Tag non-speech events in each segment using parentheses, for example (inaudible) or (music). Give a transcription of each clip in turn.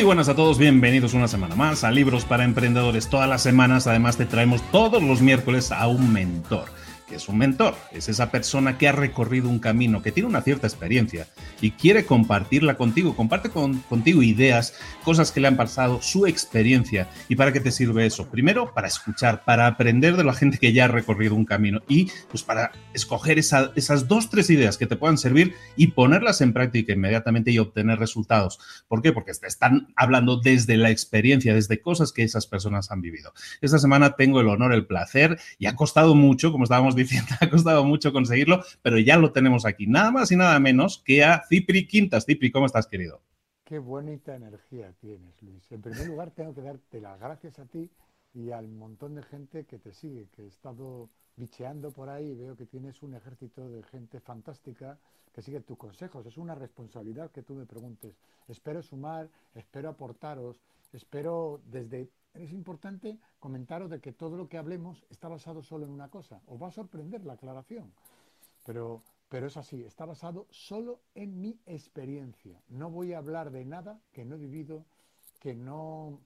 Muy buenas a todos, bienvenidos una semana más a Libros para Emprendedores. Todas las semanas además te traemos todos los miércoles a un mentor es un mentor, es esa persona que ha recorrido un camino, que tiene una cierta experiencia y quiere compartirla contigo, comparte contigo ideas, cosas que le han pasado, su experiencia. ¿Y para qué te sirve eso? Primero, para escuchar, para aprender de la gente que ya ha recorrido un camino y pues para escoger esas dos, tres ideas que te puedan servir y ponerlas en práctica inmediatamente y obtener resultados. ¿Por qué? Porque te están hablando desde la experiencia, desde cosas que esas personas han vivido. Esta semana tengo el honor, el placer y ha costado mucho, como estábamos (laughs) ha costado mucho conseguirlo, pero ya lo tenemos aquí. Nada más y nada menos que a Cipri Quintas. Cipri, ¿cómo estás, querido? Qué bonita energía tienes, Luis. En primer lugar, tengo que darte las gracias a ti y al montón de gente que te sigue, que he estado bicheando por ahí veo que tienes un ejército de gente fantástica que sigue tus consejos. Es una responsabilidad que tú me preguntes. Espero sumar, espero aportaros, espero desde es importante comentaros de que todo lo que hablemos está basado solo en una cosa. Os va a sorprender la aclaración, pero, pero es así, está basado solo en mi experiencia. No voy a hablar de nada que no he vivido, que no,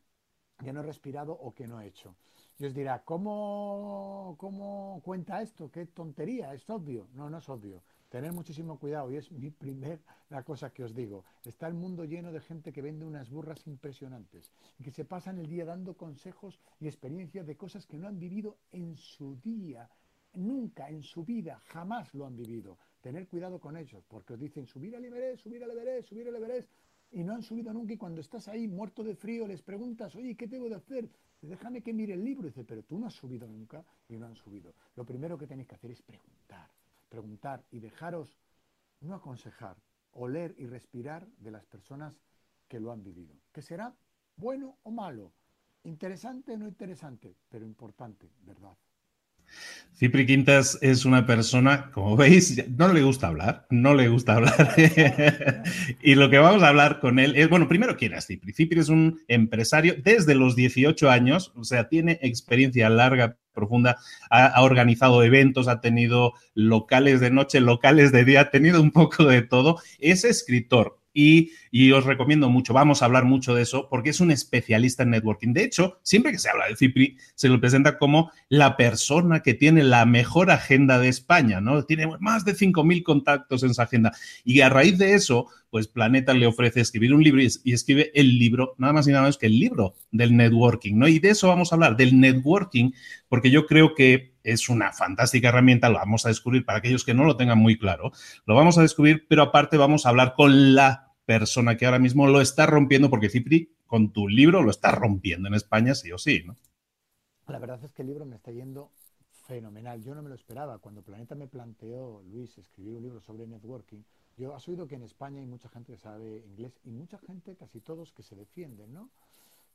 que no he respirado o que no he hecho. Y os dirá, ¿cómo, ¿cómo cuenta esto? ¿Qué tontería? ¿Es obvio? No, no es obvio. Tener muchísimo cuidado, y es mi primera cosa que os digo. Está el mundo lleno de gente que vende unas burras impresionantes y que se pasan el día dando consejos y experiencias de cosas que no han vivido en su día, nunca en su vida, jamás lo han vivido. Tener cuidado con ellos, porque os dicen subir al Everest, subir al Everest, subir al Everest, y no han subido nunca y cuando estás ahí muerto de frío les preguntas, oye, ¿qué tengo de hacer? Déjame que mire el libro. Y dice, pero tú no has subido nunca y no han subido. Lo primero que tenéis que hacer es preguntar preguntar y dejaros no aconsejar, oler y respirar de las personas que lo han vivido. Que será bueno o malo, interesante o no interesante, pero importante, ¿verdad? Cipri Quintas es una persona, como (laughs) veis, no le gusta hablar, no le gusta hablar. (laughs) y lo que vamos a hablar con él es, bueno, primero, ¿quién es Cipri? Cipri es un empresario desde los 18 años, o sea, tiene experiencia larga, profunda, ha, ha, organizado eventos, ha tenido locales de noche, locales de día, ha tenido un poco de todo. Es escritor, y, os recomiendo mucho, vamos a hablar mucho de eso, porque es un especialista en networking. De hecho, siempre que se habla de Cipri, se lo presenta como la persona que tiene la mejor agenda de España, ¿no? Tiene más de 5.000 contactos en su agenda. Y a raíz de eso, pues Planeta le ofrece escribir un libro y, y, escribe el libro, nada más y nada menos que el libro del networking, ¿no? Y de eso vamos a hablar, del networking, porque yo creo que es una fantástica herramienta, lo vamos a descubrir para aquellos que no lo tengan muy claro, lo vamos a descubrir, pero aparte vamos a hablar con la persona que ahora mismo lo está rompiendo, porque Cipri, con tu libro, lo está rompiendo en España sí o sí, ¿no? La verdad es que el libro me está yendo fenomenal. Yo no me lo esperaba. Cuando Planeta me planteó, Luis, escribir un libro sobre networking, yo has oído que en España hay mucha gente que sabe inglés y mucha gente, casi todos, que se defienden, ¿no?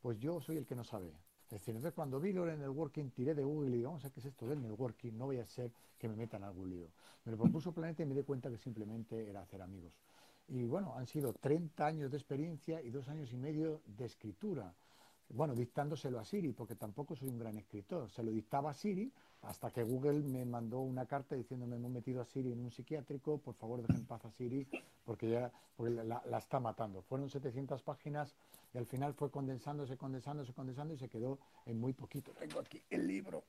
Pues yo soy el que no sabe. Es decir, entonces cuando vi lo del networking, tiré de Google y digo, vamos a ver qué es esto del networking, no voy a ser que me metan algún lío. Me lo propuso Planeta y me di cuenta que simplemente era hacer amigos. Y bueno, han sido 30 años de experiencia y dos años y medio de escritura. Bueno, dictándoselo a Siri, porque tampoco soy un gran escritor. Se lo dictaba a Siri hasta que Google me mandó una carta diciéndome hemos metido a Siri en un psiquiátrico, por favor dejen en paz a Siri, porque ya la, la, está matando. Fueron 700 páginas y al final fue condensándose, condensándose, condensando y se quedó en muy poquito. Tengo aquí el libro,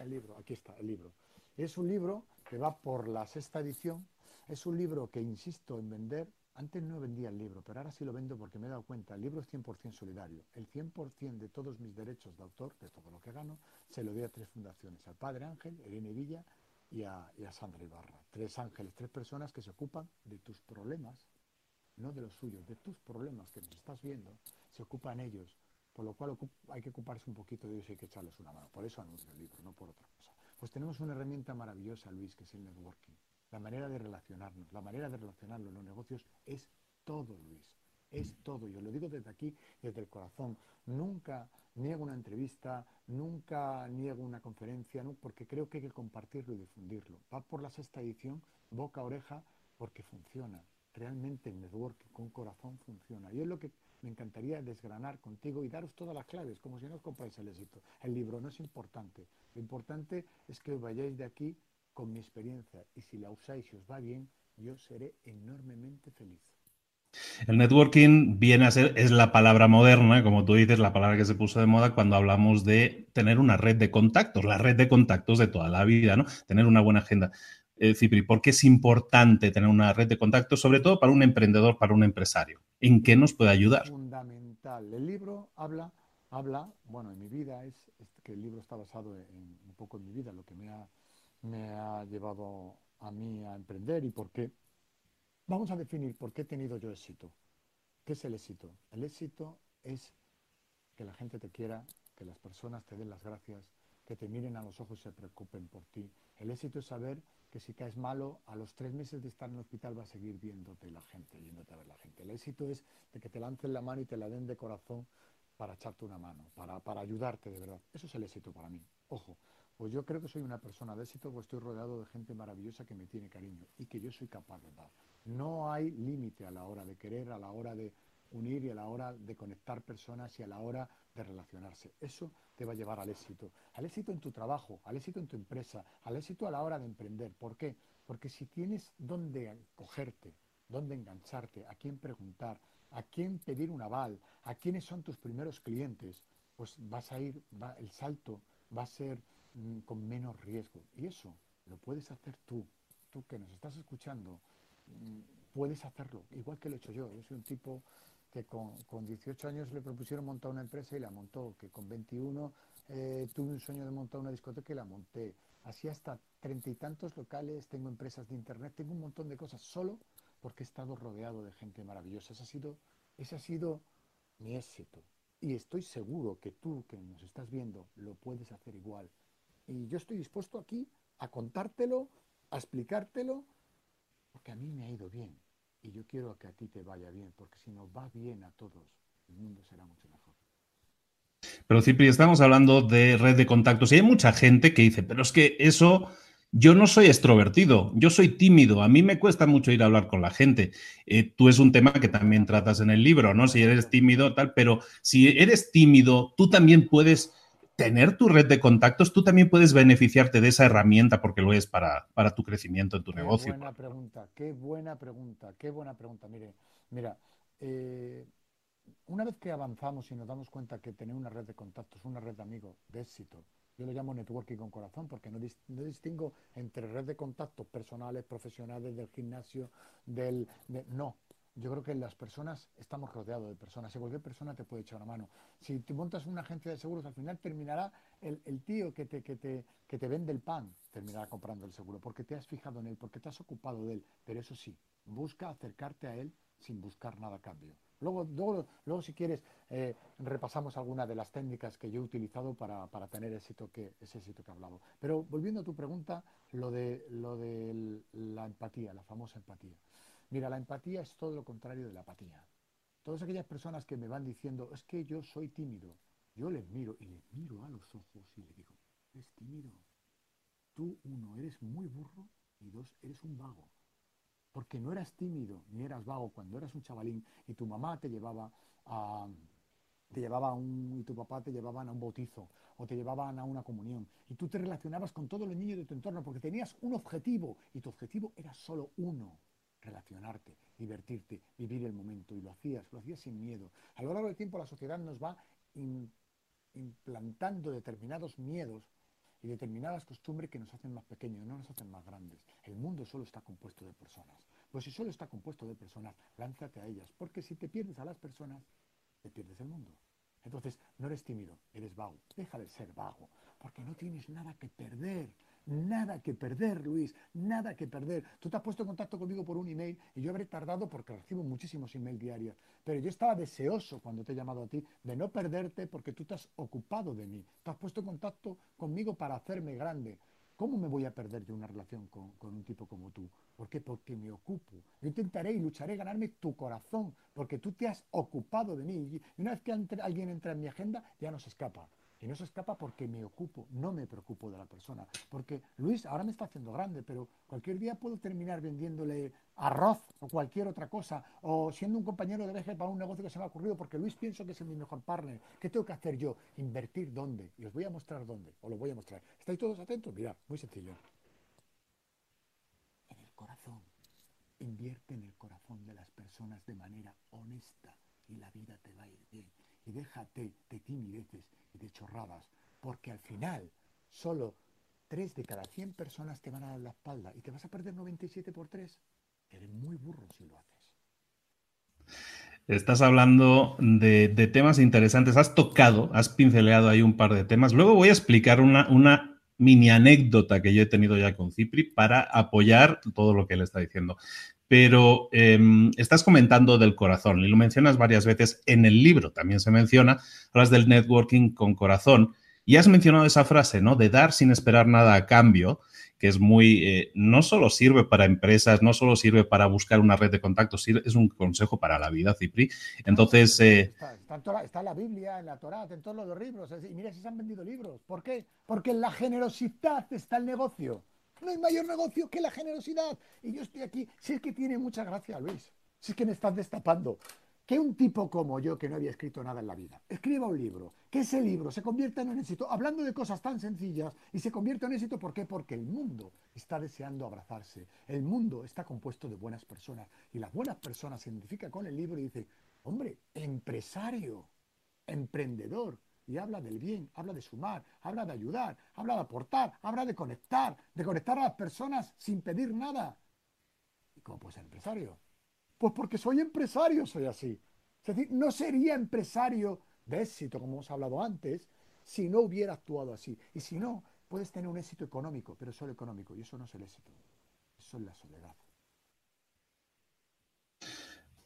el libro, aquí está el libro. Es un libro que va por la sexta edición, es un libro que insisto en vender. Antes no vendía el libro, pero ahora sí lo vendo porque me he dado cuenta. El libro es 100% solidario. El 100% de todos mis derechos de autor, es todo lo que gano, se lo doy a tres fundaciones. Al Padre Ángel, Irene Villa y a, y a Sandra Ibarra. Tres ángeles, tres personas que se ocupan de tus problemas, no de los suyos, de tus problemas que nos estás viendo, se ocupan ellos. Por lo cual hay que ocuparse un poquito de ellos y hay que echarles una mano. Por eso anuncio el libro, no por otra cosa. Pues tenemos una herramienta maravillosa, Luis, que es el networking la manera de relacionarnos, la manera de relacionarlo en los negocios es todo, Luis. Es todo. Yo lo digo desde aquí, desde el corazón. Nunca niego una entrevista, nunca niego una conferencia, porque creo que hay que compartirlo y difundirlo. Va por la sexta edición, boca a oreja, porque funciona. Realmente el networking con corazón funciona. Y es lo que me encantaría desgranar contigo y daros todas las claves, como si no os compráis el éxito. El libro no es importante. Lo importante es que vayáis de aquí con mi experiencia y si la usáis y os va bien, yo seré enormemente feliz. El networking viene a ser, es la palabra moderna, como tú dices, la palabra que se puso de moda cuando hablamos de tener una red de contactos, la red de contactos de toda la vida, ¿no? Tener una buena agenda. Eh, Cipri, ¿por qué es importante tener una red de contactos, sobre todo para un emprendedor, para un empresario? ¿En qué nos puede ayudar? Fundamental. El libro habla, habla, bueno, en mi vida es, que el libro está basado en, un poco en mi vida, lo que me ha me ha llevado a mí a emprender y por qué. Vamos a definir por qué he tenido yo éxito. ¿Qué es el éxito? El éxito es que la gente te quiera, que las personas te den las gracias, que te miren a los ojos y se preocupen por ti. El éxito es saber que si caes malo, a los tres meses de estar en el hospital va a seguir viéndote la gente, yéndote a ver la gente. El éxito es de que te lancen la mano y te la den de corazón para echarte una mano, para, para ayudarte de verdad. Eso es el éxito para mí. Ojo, pues yo creo que soy una persona de éxito, pues estoy rodeado de gente maravillosa que me tiene cariño y que yo soy capaz de dar. No hay límite a la hora de querer, a la hora de unir y a la hora de conectar personas y a la hora de relacionarse. Eso te va a llevar al éxito. Al éxito en tu trabajo, al éxito en tu empresa, al éxito a la hora de emprender. ¿Por qué? Porque si tienes dónde cogerte, dónde engancharte, a quién preguntar, a quién pedir un aval, a quiénes son tus primeros clientes, pues vas a ir, va, el salto va a ser con menos riesgo. Y eso lo puedes hacer tú, tú que nos estás escuchando, mm, puedes hacerlo, igual que lo he hecho yo. Yo soy un tipo que con, con 18 años le propusieron montar una empresa y la montó, que con 21 eh, tuve un sueño de montar una discoteca y la monté. Así hasta treinta y tantos locales, tengo empresas de internet, tengo un montón de cosas solo porque he estado rodeado de gente maravillosa. Ese ha sido, ese ha sido mi éxito. Y estoy seguro que tú que nos estás viendo lo puedes hacer igual. Y yo estoy dispuesto aquí a contártelo, a explicártelo, porque a mí me ha ido bien. Y yo quiero que a ti te vaya bien, porque si nos va bien a todos, el mundo será mucho mejor. Pero Cipri, estamos hablando de red de contactos y hay mucha gente que dice, pero es que eso, yo no soy extrovertido, yo soy tímido, a mí me cuesta mucho ir a hablar con la gente. Eh, tú es un tema que también tratas en el libro, ¿no? Si eres tímido, tal, pero si eres tímido, tú también puedes tener tu red de contactos, tú también puedes beneficiarte de esa herramienta porque lo es para, para tu crecimiento en tu negocio. Qué buena pregunta, qué buena pregunta, qué buena pregunta. Mire, mira, eh, una vez que avanzamos y nos damos cuenta que tener una red de contactos, una red de amigos de éxito, yo lo llamo networking con corazón porque no, distingo entre red de contactos personales, profesionales, del gimnasio, del... no, yo creo que las personas estamos rodeados de personas y cualquier persona te puede echar una mano. Si te montas una agencia de seguros, al final terminará el, tío que te, que, te, que te vende el pan, terminará comprando el seguro, porque te has fijado en él, porque te has ocupado de él. Pero eso sí, busca acercarte a él sin buscar nada a cambio. Luego, luego, luego si quieres, eh, repasamos algunas de las técnicas que yo he utilizado para, tener éxito que, ese éxito que he hablado. Pero volviendo a tu pregunta, lo de, lo de la empatía, la famosa empatía. Mira, la empatía es todo lo contrario de la apatía. Todas aquellas personas que me van diciendo, es que yo soy tímido, yo les miro y les miro a los ojos y les digo, es tímido. Tú, uno, eres muy burro y dos, eres un vago porque no eras tímido ni eras vago cuando eras un chavalín y tu mamá te llevaba a te llevaba un y tu papá te llevaban a un bautizo o te llevaban a una comunión y tú te relacionabas con todos los niños de tu entorno porque tenías un objetivo y tu objetivo era solo uno relacionarte, divertirte, vivir el momento y lo hacías, lo hacías sin miedo. A lo largo del tiempo la sociedad nos va implantando determinados miedos y determinadas costumbres que nos hacen más pequeños, no nos hacen más grandes. El mundo solo está compuesto de personas. Pues si solo está compuesto de personas, lánzate a ellas, porque si te pierdes a las personas, te pierdes el mundo. Entonces, no eres tímido, eres vago. Deja de ser vago, porque no tienes nada que perder. Nada que perder, Luis, nada que perder. Tú te has puesto en contacto conmigo por un email y yo habré tardado porque recibo muchísimos emails diarios. Pero yo estaba deseoso cuando te he llamado a ti de no perderte porque tú te has ocupado de mí. Te has puesto en contacto conmigo para hacerme grande. ¿Cómo me voy a perder de una relación con, un tipo como tú? ¿Por qué? Porque me ocupo. Yo intentaré y lucharé ganarme tu corazón, porque tú te has ocupado de mí. Y una vez que alguien entra en mi agenda, ya no se escapa. Y no se escapa porque me ocupo, no me preocupo de la persona. Porque Luis ahora me está haciendo grande, pero cualquier día puedo terminar vendiéndole arroz o cualquier otra cosa, o siendo un compañero de viaje para un negocio que se me ha ocurrido, porque Luis pienso que es mi mejor partner. ¿Qué tengo que hacer yo? Invertir dónde. Y os voy a mostrar dónde, os lo voy a mostrar. ¿Estáis todos atentos? Mirad, muy sencillo. En el corazón. Invierte en el corazón de las personas de manera honesta y la vida te va a ir bien. Y déjate de timideces y de chorradas, porque al final solo 3 de cada 100 personas te van a dar la espalda y te vas a perder 97 por 3. Eres muy burro si lo haces. Estás hablando de, temas interesantes, has tocado, has pinceleado ahí un par de temas. Luego voy a explicar una, una mini anécdota que yo he tenido ya con Cipri para apoyar todo lo que él está diciendo pero em, estás comentando del corazón y lo mencionas varias veces en el libro, también se menciona, hablas del networking con corazón y has mencionado esa frase, ¿no? De dar sin esperar nada a cambio, que es muy, eh, no solo sirve para empresas, no solo sirve para buscar una red de contactos, es un consejo para la vida, Cipri. Entonces... Eh, está, en la Biblia, en la Torá, en todos los libros. Y mira si se han vendido libros. ¿Por qué? Porque en la generosidad está el negocio. No hay mayor negocio que la generosidad. Y yo estoy aquí. Si es que tiene mucha gracia, Luis. Si es que me estás destapando. Que un tipo como yo, que no había escrito nada en la vida, escriba un libro, que ese libro se convierta en un éxito, hablando de cosas tan sencillas, y se convierta en éxito, ¿por qué? Porque el mundo está deseando abrazarse. El mundo está compuesto de buenas personas. Y las buenas personas se identifican con el libro y dicen, hombre, empresario, emprendedor, y habla del bien, habla de sumar, habla de ayudar, habla de aportar, habla de conectar, de conectar a las personas sin pedir nada. ¿Y cómo puede ser empresario? Pues porque soy empresario, soy así. Es decir, no sería empresario de éxito, como hemos hablado antes, si no hubiera actuado así. Y si no, puedes tener un éxito económico, pero solo económico, y eso no es el éxito, eso es la soledad.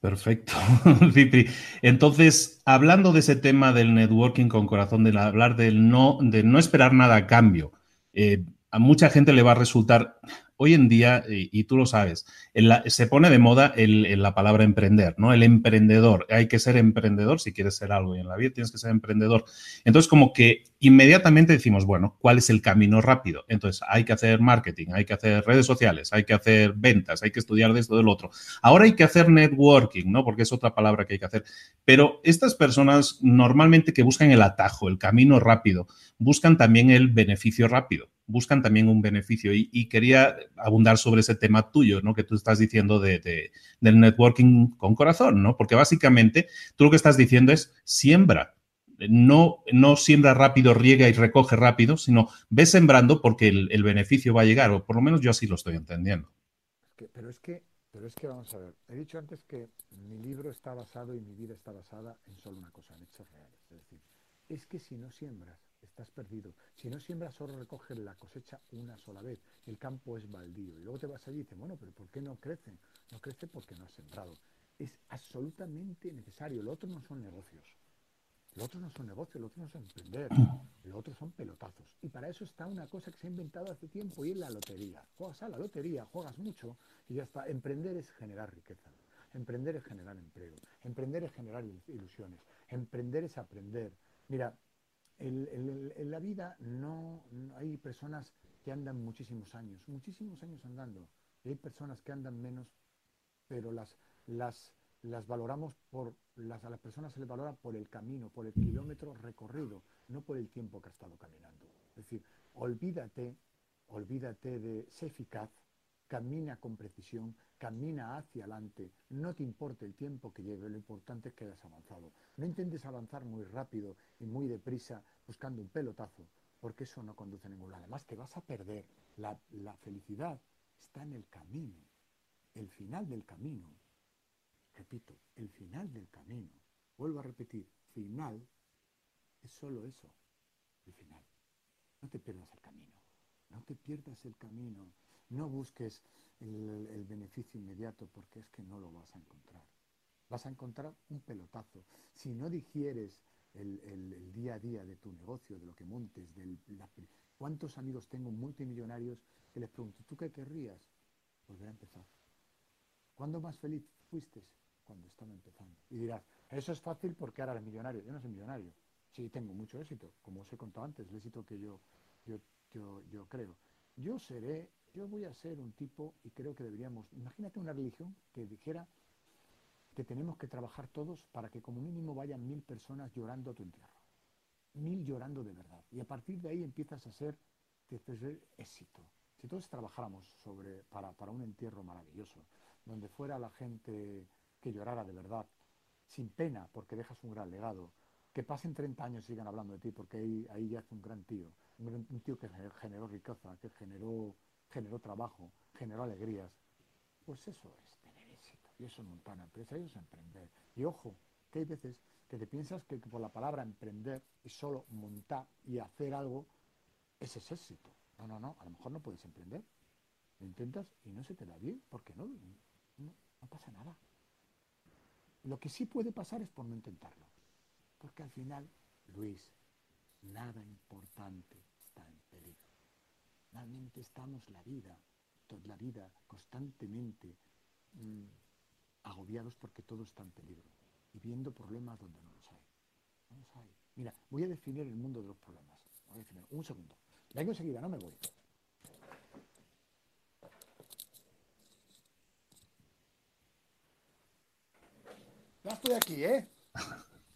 Perfecto, (laughs) Cipri. Entonces, hablando de ese tema del networking con corazón, de hablar del no, de no esperar nada a cambio, eh, a mucha gente le va a resultar hoy en día, y, tú lo sabes, se pone de moda la palabra emprender, ¿no? El emprendedor. Hay que ser emprendedor si quieres ser algo y en la vida tienes que ser emprendedor. Entonces, como que inmediatamente decimos, bueno, ¿cuál es el camino rápido? Entonces, hay que hacer marketing, hay que hacer redes sociales, hay que hacer ventas, hay que estudiar de esto, del otro. Ahora hay que hacer networking, ¿no? Porque es otra palabra que hay que hacer. Pero estas personas normalmente que buscan el atajo, el camino rápido, buscan también el beneficio rápido buscan también un beneficio. Y, quería abundar sobre ese tema tuyo, ¿no? Que tú estás diciendo de, del networking con corazón, ¿no? Porque básicamente tú lo que estás diciendo es siembra. No, no siembra rápido, riega y recoge rápido, sino ve sembrando porque el, beneficio va a llegar, o por lo menos yo así lo estoy entendiendo. pero es que, pero es que vamos a ver, he dicho antes que mi libro está basado y mi vida está basada en solo una cosa, en hechos reales. Es decir, es que si no siembras, estás perdido. Si no siembras, solo recoges la cosecha una sola vez. El campo es baldío. Y luego te vas allí y dices, bueno, pero ¿por qué no crecen? No crece porque no has sembrado. es absolutamente necesario. Lo otro no son negocios. Lo otro no son negocios, lo otro no es emprender, (clears throat) lo otro son pelotazos. Y para eso está una cosa que se ha inventado hace tiempo y es la lotería. Juegas a la lotería, juegas mucho y ya está. Emprender es generar riqueza. Emprender es generar empleo. Emprender es generar ilusiones. Emprender es aprender. Mira, en la vida no, hay personas que andan muchísimos años, muchísimos años andando. Y hay personas que andan menos, pero las, las, las valoramos por, las, a las personas se les valora por el camino, por el kilómetro recorrido, no por el tiempo que ha estado caminando. Es decir, olvídate, olvídate de ser eficaz, camina con precisión, camina hacia adelante, no te importe el tiempo que lleve, lo importante es que hayas avanzado. No intentes avanzar muy rápido y muy deprisa buscando un pelotazo, porque eso no conduce a ningún lado. Además, te vas a perder. La, la felicidad está en el camino, el final del camino. Repito, el final del camino. Vuelvo a repetir, final es solo eso, el final. No te pierdas el camino, no te pierdas el camino no busques el, beneficio inmediato porque es que no lo vas a encontrar. Vas a encontrar un pelotazo. Si no digieres el, día a día de tu negocio, de lo que montes, del, ¿cuántos amigos tengo multimillonarios que les pregunto, ¿tú qué querrías? Volver a empezar. ¿Cuándo más feliz fuiste? Cuando estaba empezando. Y dirás, eso es fácil porque ahora eres millonario. Yo no soy millonario. Sí, tengo mucho éxito, como os he contado antes, el éxito que yo, yo, yo, yo creo. Yo seré yo voy a ser un tipo, y creo que deberíamos, imagínate una religión que dijera que tenemos que trabajar todos para que como mínimo vayan mil personas llorando a tu entierro. Mil llorando de verdad. Y a partir de ahí empiezas a ser, éxito. Si todos trabajáramos sobre, para, para un entierro maravilloso, donde fuera la gente que llorara de verdad, sin pena, porque dejas un gran legado, que pasen 30 años y sigan hablando de ti, porque ahí, ahí ya es un gran tío, un tío que generó riqueza, que generó generó trabajo, generó alegrías. Pues eso es tener éxito. Y eso es montar una empresa, y eso es emprender. Y ojo, que hay veces que te piensas que por la palabra emprender y solo montar y hacer algo, ese es éxito. No, no, no, a lo mejor no puedes emprender. Lo intentas y no se te da bien, porque no, no, no pasa nada. Lo que sí puede pasar es por no intentarlo. Porque al final, Luis, nada importante. Estamos la vida, toda la vida constantemente mm, agobiados porque todo está en peligro y viendo problemas donde no los hay. No los hay. Mira, voy a definir el mundo de los problemas. Voy a definir. Un segundo. Vengo enseguida, no me voy. Ya estoy aquí, ¿eh?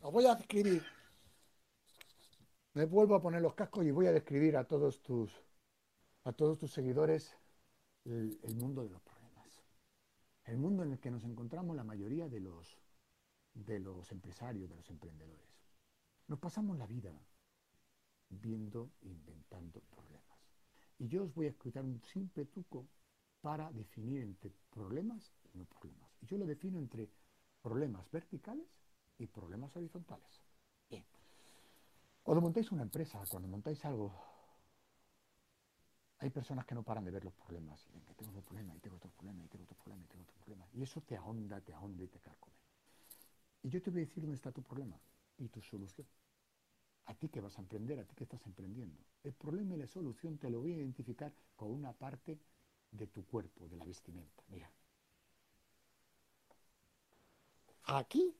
Os voy a escribir. Me vuelvo a poner los cascos y voy a describir a todos tus a todos tus seguidores el, mundo de los problemas. El mundo en el que nos encontramos la mayoría de los, de los empresarios, de los emprendedores. Nos pasamos la vida viendo inventando problemas. Y yo os voy a explicar un simple truco para definir entre problemas y no problemas. Y yo lo defino entre problemas verticales y problemas horizontales. Bien. Cuando montáis una empresa, cuando montáis algo, hay personas que no paran de ver los problemas. Y ven que tengo otro problema, y tengo otro problema, y tengo otro problema, y tengo otro problema. Y eso te ahonda, te ahonda y te carcome. Y yo te voy a decir dónde está tu problema y tu solución. A ti que vas a emprender, a ti que estás emprendiendo. El problema y la solución te lo voy a identificar con una parte de tu cuerpo, de la vestimenta. Mira. Aquí,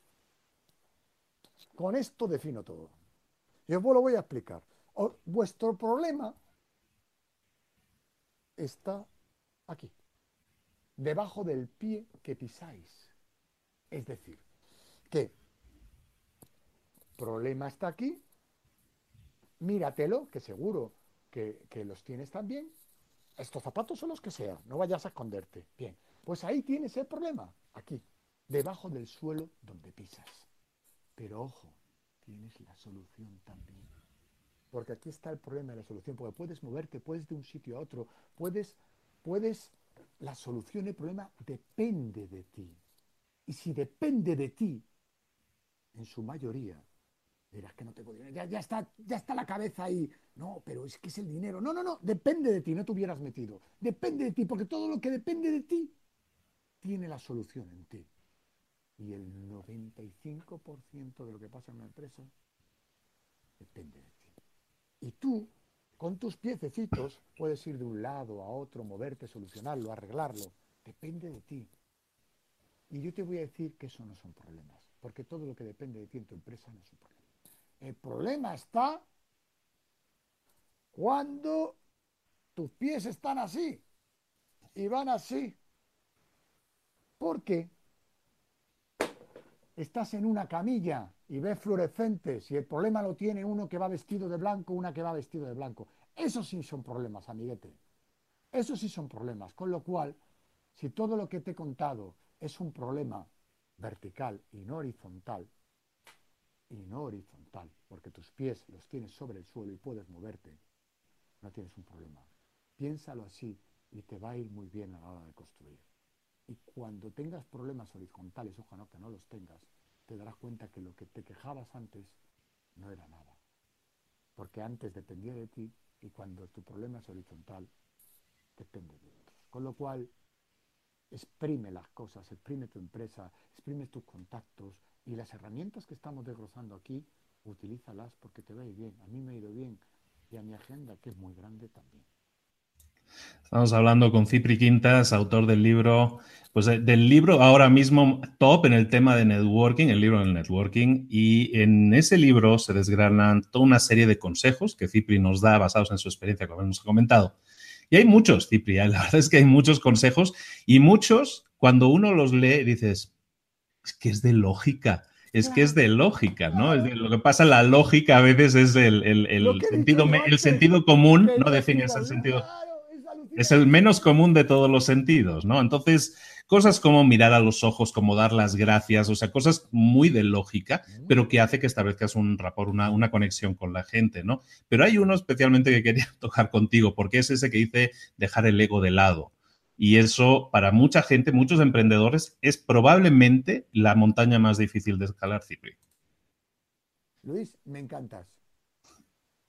con esto defino todo. Y os lo voy a explicar. vuestro problema está aquí, debajo del pie que pisáis. Es decir, que problema está aquí, míratelo, que seguro que, los tienes también. Estos zapatos son los que sean, no vayas a esconderte. Bien, pues ahí tienes el problema, aquí, debajo del suelo donde pisas. Pero ojo, tienes la solución también. Porque aquí está el problema de la solución, porque puedes moverte, puedes de un sitio a otro, puedes, puedes, la solución del problema depende de ti. Y si depende de ti, en su mayoría, dirás que no te dinero, ya, ya, está, ya está la cabeza ahí. No, pero es que es el dinero. No, no, no, depende de ti, no te hubieras metido. Depende de ti, porque todo lo que depende de ti tiene la solución en ti. Y el 95% de lo que pasa en una empresa depende de ti. Y tú, con tus piececitos, puedes ir de un lado a otro, moverte, solucionarlo, arreglarlo. Depende de ti. Y yo te voy a decir que eso no son problemas, porque todo lo que depende de ti en tu empresa no es un problema. El problema está cuando tus pies están así y van así. ¿Por qué? Estás en una camilla y ves fluorescentes y el problema lo tiene uno que va vestido de blanco, una que va vestido de blanco. Esos sí son problemas, amiguete. Esos sí son problemas. Con lo cual, si todo lo que te he contado es un problema vertical y no horizontal, y no horizontal, porque tus pies los tienes sobre el suelo y puedes moverte, no tienes un problema. Piénsalo así y te va a ir muy bien a la hora de construir. Y cuando tengas problemas horizontales, ojalá que no los tengas, te darás cuenta que lo que te quejabas antes no era nada. Porque antes dependía de ti y cuando tu problema es horizontal, depende de otros. Con lo cual, exprime las cosas, exprime tu empresa, exprime tus contactos y las herramientas que estamos desglosando aquí, utilízalas porque te va a ir bien. A mí me ha ido bien y a mi agenda, que es muy grande, también. Estamos hablando con Cipri Quintas, autor del libro, pues eh, del libro ahora mismo top en el tema de networking, el libro del networking, y en ese libro se desgranan toda una serie de consejos que Cipri nos da basados en su experiencia, como hemos comentado. Y hay muchos, Cipri, ¿eh? (laughs) la verdad es que hay muchos consejos y muchos, cuando uno los lee, dices, es que es de lógica. Es que es de lógica, ¿no? lo que pasa, la lógica a veces es el, sentido, el sentido común, no defines el sentido. Es el menos común de todos los sentidos, ¿no? Entonces, cosas como mirar a los ojos, como dar las gracias, o sea, cosas muy de lógica, pero que hace que establezcas un rapport, una, una conexión con la gente, ¿no? Pero hay uno especialmente que quería (laughs) tocar contigo, porque es ese que dice dejar el ego de lado. Y eso, para mucha gente, muchos emprendedores, es probablemente la montaña más difícil de escalar, Cipri. Luis, me encantas.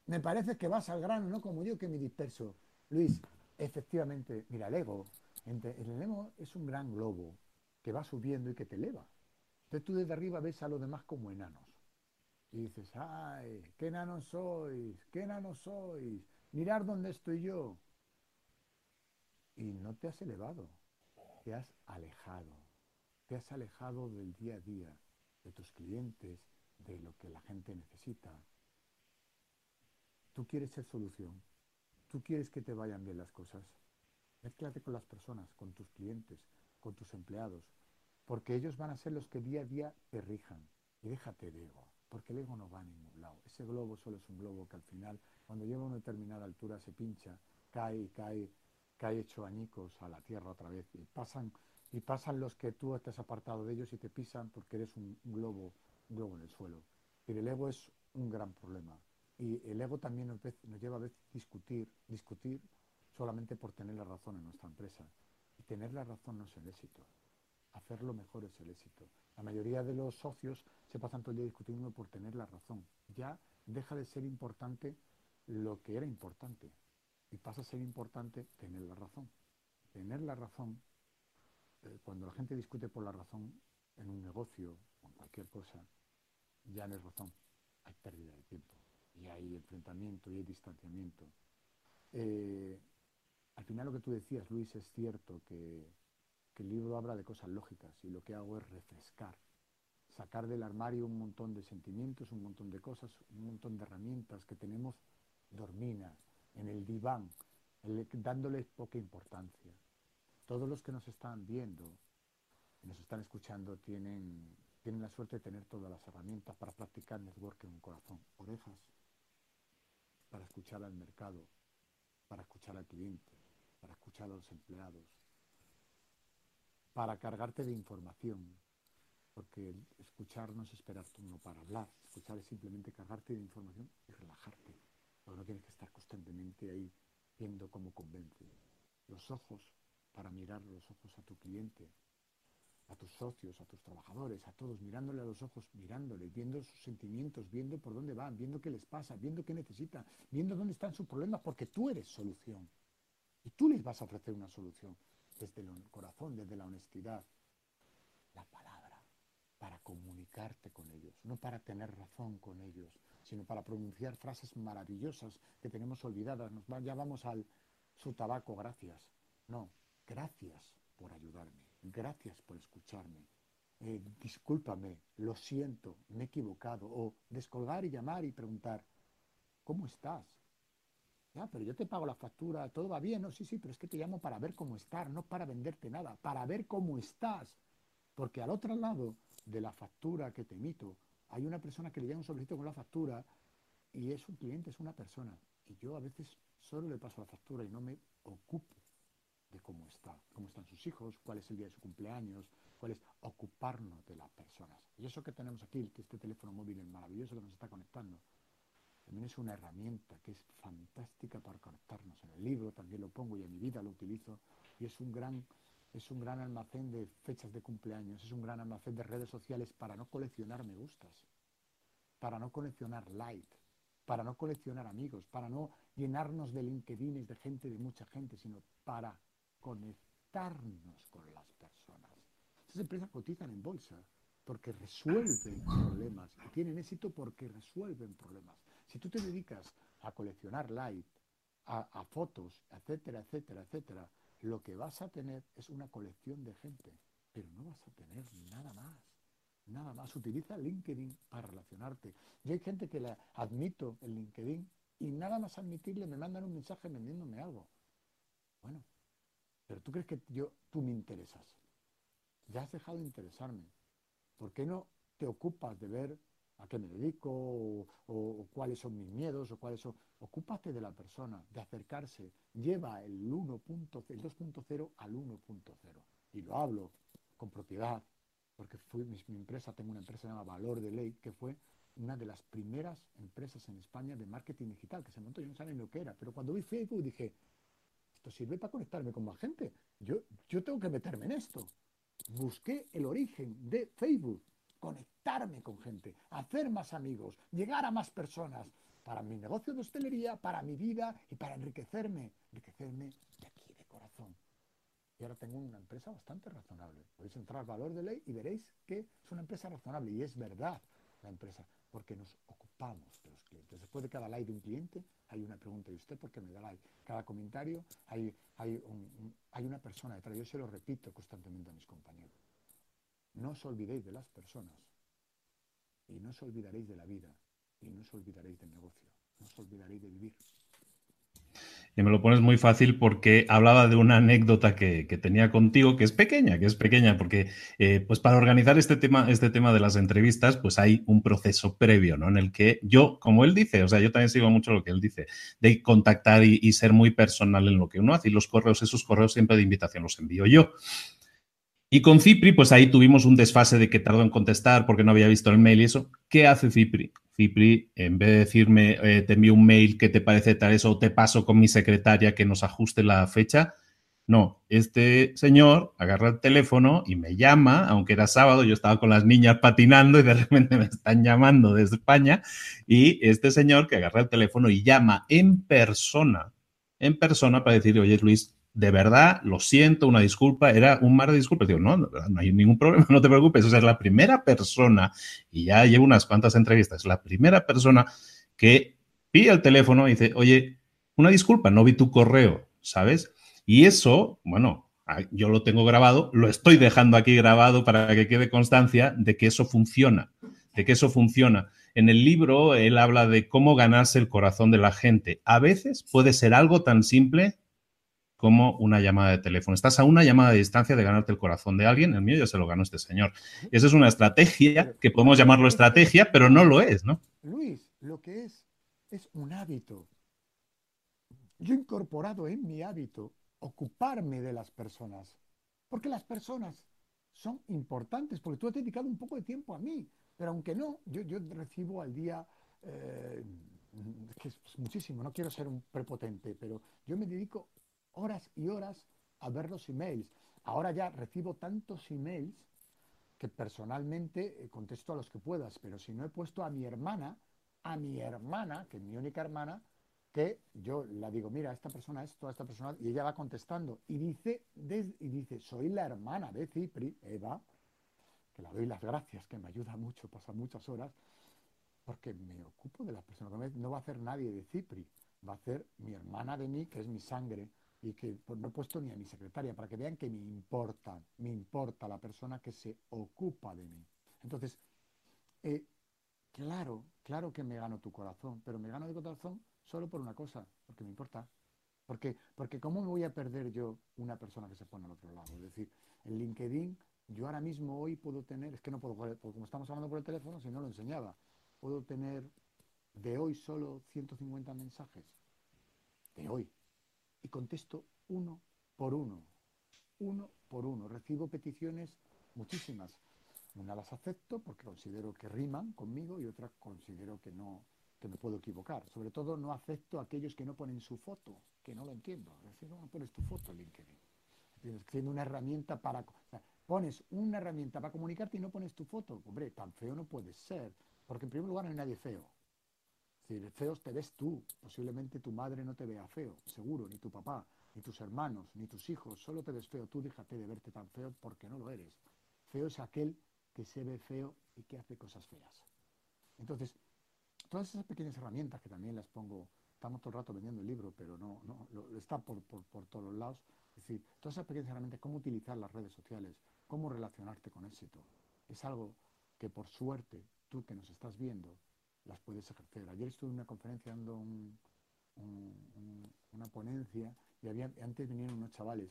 Me parece que vas al grano, no como yo que me disperso. Luis, efectivamente, mira, el ego, el ego es un gran globo que va subiendo y que te eleva. Entonces tú desde arriba ves a los demás como enanos. Y dices, ay, qué enanos sois, qué enanos sois, mirar dónde estoy yo y no te has elevado, te has alejado, te has alejado del día a día, de tus clientes, de lo que la gente necesita. Tú quieres ser solución, tú quieres que te vayan bien las cosas. Mézclate con las personas, con tus clientes, con tus empleados, porque ellos van a ser los que día a día te rijan. Y déjate de ego, porque el ego no va a ningún lado. Ese globo solo es un globo que al final, cuando llega a una determinada altura, se pincha, cae y cae hay hecho añicos a la tierra otra vez y pasan y pasan los que tú estés apartado de ellos y te pisan porque eres un, globo, globo en el suelo. Y el ego es un gran problema. Y el ego también nos, lleva a discutir, discutir solamente por tener la razón en nuestra empresa. Y tener la razón no es el éxito. Hacerlo mejor es el éxito. La mayoría de los socios se pasan todo el día discutiendo por tener la razón. Ya deja de ser importante lo que era importante y pasa a ser importante tener la razón. Tener la razón, eh, cuando la gente discute por la razón en un negocio o en cualquier cosa, ya no es razón, hay pérdida de tiempo y hay enfrentamiento y hay distanciamiento. Eh, al final lo que tú decías, Luis, es cierto que, el libro habla de cosas lógicas y lo que hago es refrescar, sacar del armario un montón de sentimientos, un montón de cosas, un montón de herramientas que tenemos dormidas, en el diván, dándoles poca importancia. Todos los que nos están viendo, nos están escuchando, tienen, tienen la suerte de tener todas las herramientas para practicar networking en un corazón. Orejas, para escuchar al mercado, para escuchar al cliente, para escuchar a los empleados, para cargarte de información, porque escuchar no es esperar turno para hablar, escuchar es simplemente cargarte de información y relajarte no tienes que estar constantemente ahí viendo cómo convence. Los ojos para mirar los ojos a tu cliente, a tus socios, a tus trabajadores, a todos, mirándole a los ojos, mirándoles, viendo sus sentimientos, viendo por dónde van, viendo qué les pasa, viendo qué necesitan, viendo dónde están sus problemas, porque tú eres solución. Y tú les vas a ofrecer una solución desde el corazón, desde la honestidad. La palabra. comunicarte con ellos, no para tener razón con ellos, sino para pronunciar frases maravillosas que tenemos olvidadas. Nos ya vamos al su tabaco, gracias. No, gracias gracias por escucharme. Eh, discúlpame, lo siento, me he equivocado. O descolgar y llamar y preguntar, ¿cómo estás? Ya, pero yo te pago la factura, todo va bien, no, sí, sí, pero es que te llamo para ver cómo estás, no para venderte nada, para ver cómo estás. Porque al otro lado de la factura que te emito, hay una persona que le llama un sobrecito con la factura y es un cliente, es una persona. Y yo a veces solo le paso la factura y no me ocupo de cómo está, cómo están sus hijos, cuál es el día de su cumpleaños, cuál es ocuparnos de las personas. Y eso que tenemos aquí, que este teléfono móvil es maravilloso que nos está conectando, también es una herramienta que es fantástica para conectarnos. En el libro también lo pongo y en mi vida lo utilizo y es un gran es un gran almacén de fechas de cumpleaños, es un gran almacén de redes sociales para no coleccionar me gustas, para no coleccionar like, para no coleccionar amigos, para no llenarnos de LinkedIn de gente, de mucha gente, sino para conectarnos con las personas. Esas empresas cotizan en bolsa porque resuelven problemas y tienen éxito porque resuelven problemas. Si tú te dedicas a coleccionar like, a, a fotos, etcétera, etcétera, etcétera, lo que vas a tener es una colección de gente, pero no vas a tener nada más. Nada más. Utiliza LinkedIn para relacionarte. Yo hay gente que le admito en LinkedIn y nada más admitirle me mandan un mensaje vendiéndome algo. Bueno, pero tú crees que yo, tú me interesas. Ya has dejado de interesarme. ¿Por qué no te ocupas de ver a qué me dedico o, cuáles son mis miedos o cuáles son. Ocúpate de la persona, de acercarse. Lleva el 1.0, el 2.0 al 1.0. Y lo hablo con propiedad, porque fui, mi, empresa, tengo una empresa llamada Valor de Ley, que fue una de las primeras empresas en España de marketing digital, que se montó, yo no sabía lo que era, pero cuando vi Facebook dije, esto sirve para conectarme con más gente, yo, yo tengo que meterme en esto. Busqué el origen de Facebook conectarme con gente, hacer más amigos, llegar a más personas, para mi negocio de hostelería, para mi vida y para enriquecerme, enriquecerme de aquí, de corazón. Y ahora tengo una empresa bastante razonable. Podéis entrar al valor de ley y veréis que es una empresa razonable. Y es verdad la empresa, porque nos ocupamos de los clientes. Después de cada like de un cliente hay una pregunta. ¿Y usted por qué me da like? Cada comentario hay, hay, hay una persona detrás. Yo se lo repito constantemente a mis compañeros. No os olvidéis de las personas y no os olvidaréis de la vida y no os olvidaréis del negocio, no os olvidaréis de vivir. Y me lo pones muy fácil porque hablaba de una anécdota que, tenía contigo, que es pequeña, que es pequeña, porque eh, pues para organizar este tema, este tema de las entrevistas, pues hay un proceso previo, ¿no? En el que yo, como él dice, o sea, yo también sigo mucho lo que él dice, de contactar y, y ser muy personal en lo que uno hace. Y los correos, esos correos siempre de invitación los envío yo. Y con Cipri, pues ahí tuvimos un desfase de que tardó en contestar porque no había visto el mail y eso. ¿Qué hace Cipri? Cipri, en vez de decirme, eh, te envío un mail que te parece tal eso, o te paso con mi secretaria que nos ajuste la fecha, no, este señor agarra el teléfono y me llama, aunque era sábado, yo estaba con las niñas patinando y de repente me están llamando desde España, y este señor que agarra el teléfono y llama en persona, en persona para decir, oye Luis, de verdad, lo siento, una disculpa, era un mar de disculpas. Digo, no, no, hay ningún problema, (laughs) no te preocupes. O sea, es la primera persona, y ya llevo unas cuantas entrevistas, la primera persona que pide el teléfono y dice, oye, una disculpa, no vi tu correo, ¿sabes? Y eso, bueno, yo lo tengo grabado, lo estoy dejando aquí grabado para que quede constancia de que eso funciona, de que eso funciona. En el libro él habla de cómo ganarse el corazón de la gente. A veces puede ser algo tan simple como una llamada de teléfono. Estás a una llamada de distancia de ganarte el corazón de alguien, el mío ya se lo ganó este señor. Esa es una estrategia, que podemos llamarlo estrategia, pero no lo es, ¿no? Luis, lo que es es un hábito. Yo he incorporado en mi hábito ocuparme de las personas, porque las personas son importantes, porque tú has dedicado un poco de tiempo a mí, pero aunque no, yo, recibo al día... Eh, que es muchísimo, no quiero ser un prepotente, pero yo me dedico horas y horas a ver los emails. Ahora ya recibo tantos emails que personalmente eh, contesto a los que puedas, pero si no he puesto a mi hermana, a mi hermana, que es mi única hermana, que yo la digo, mira, esta persona esto, esta persona, y ella va contestando, y dice, y dice, soy la hermana de Cipri, Eva, que la doy las gracias, que me ayuda mucho, pasa muchas horas, porque me ocupo de las personas. No va a hacer nadie de Cipri, va a hacer mi hermana de mí, que es mi sangre, y que pues, no he puesto ni a mi secretaria, para que vean que me importa, me importa la persona que se ocupa de mí. Entonces, eh, claro, claro que me gano tu corazón, pero me gano tu corazón solo por una cosa, porque me importa. Porque, porque ¿cómo me voy a perder yo una persona que se pone al otro lado? Es decir, en LinkedIn, yo ahora mismo hoy puedo tener, es que no puedo, porque como estamos hablando por el teléfono, si no lo enseñaba, puedo tener de hoy solo 150 mensajes. De hoy. Y contesto uno por uno. Uno por uno. Recibo peticiones muchísimas. Una las acepto porque considero que riman conmigo y otra considero que no, que me puedo equivocar. Sobre todo no acepto a aquellos que no ponen su foto, que no lo entiendo. Es decir, no pones tu foto en LinkedIn. Tienes una herramienta para... pones una herramienta para comunicarte y no pones tu foto. Hombre, tan feo no puede ser. Porque en primer lugar no hay nadie feo. Si feos te ves tú. Posiblemente tu madre no te vea feo, seguro, ni tu papá, ni tus hermanos, ni tus hijos. Solo te ves feo. Tú déjate de verte tan feo porque no lo eres. Feo es aquel que se ve feo y que hace cosas feas. Entonces, todas esas pequeñas herramientas que también las pongo, estamos todo el rato vendiendo el libro, pero no, no está por, por, por todos lados. Es decir, todas esas pequeñas herramientas, cómo utilizar las redes sociales, cómo relacionarte con éxito, es algo que por suerte tú que nos estás viendo las puedes ejercer. Ayer estuve en una conferencia dando una ponencia y había, antes vinieron unos chavales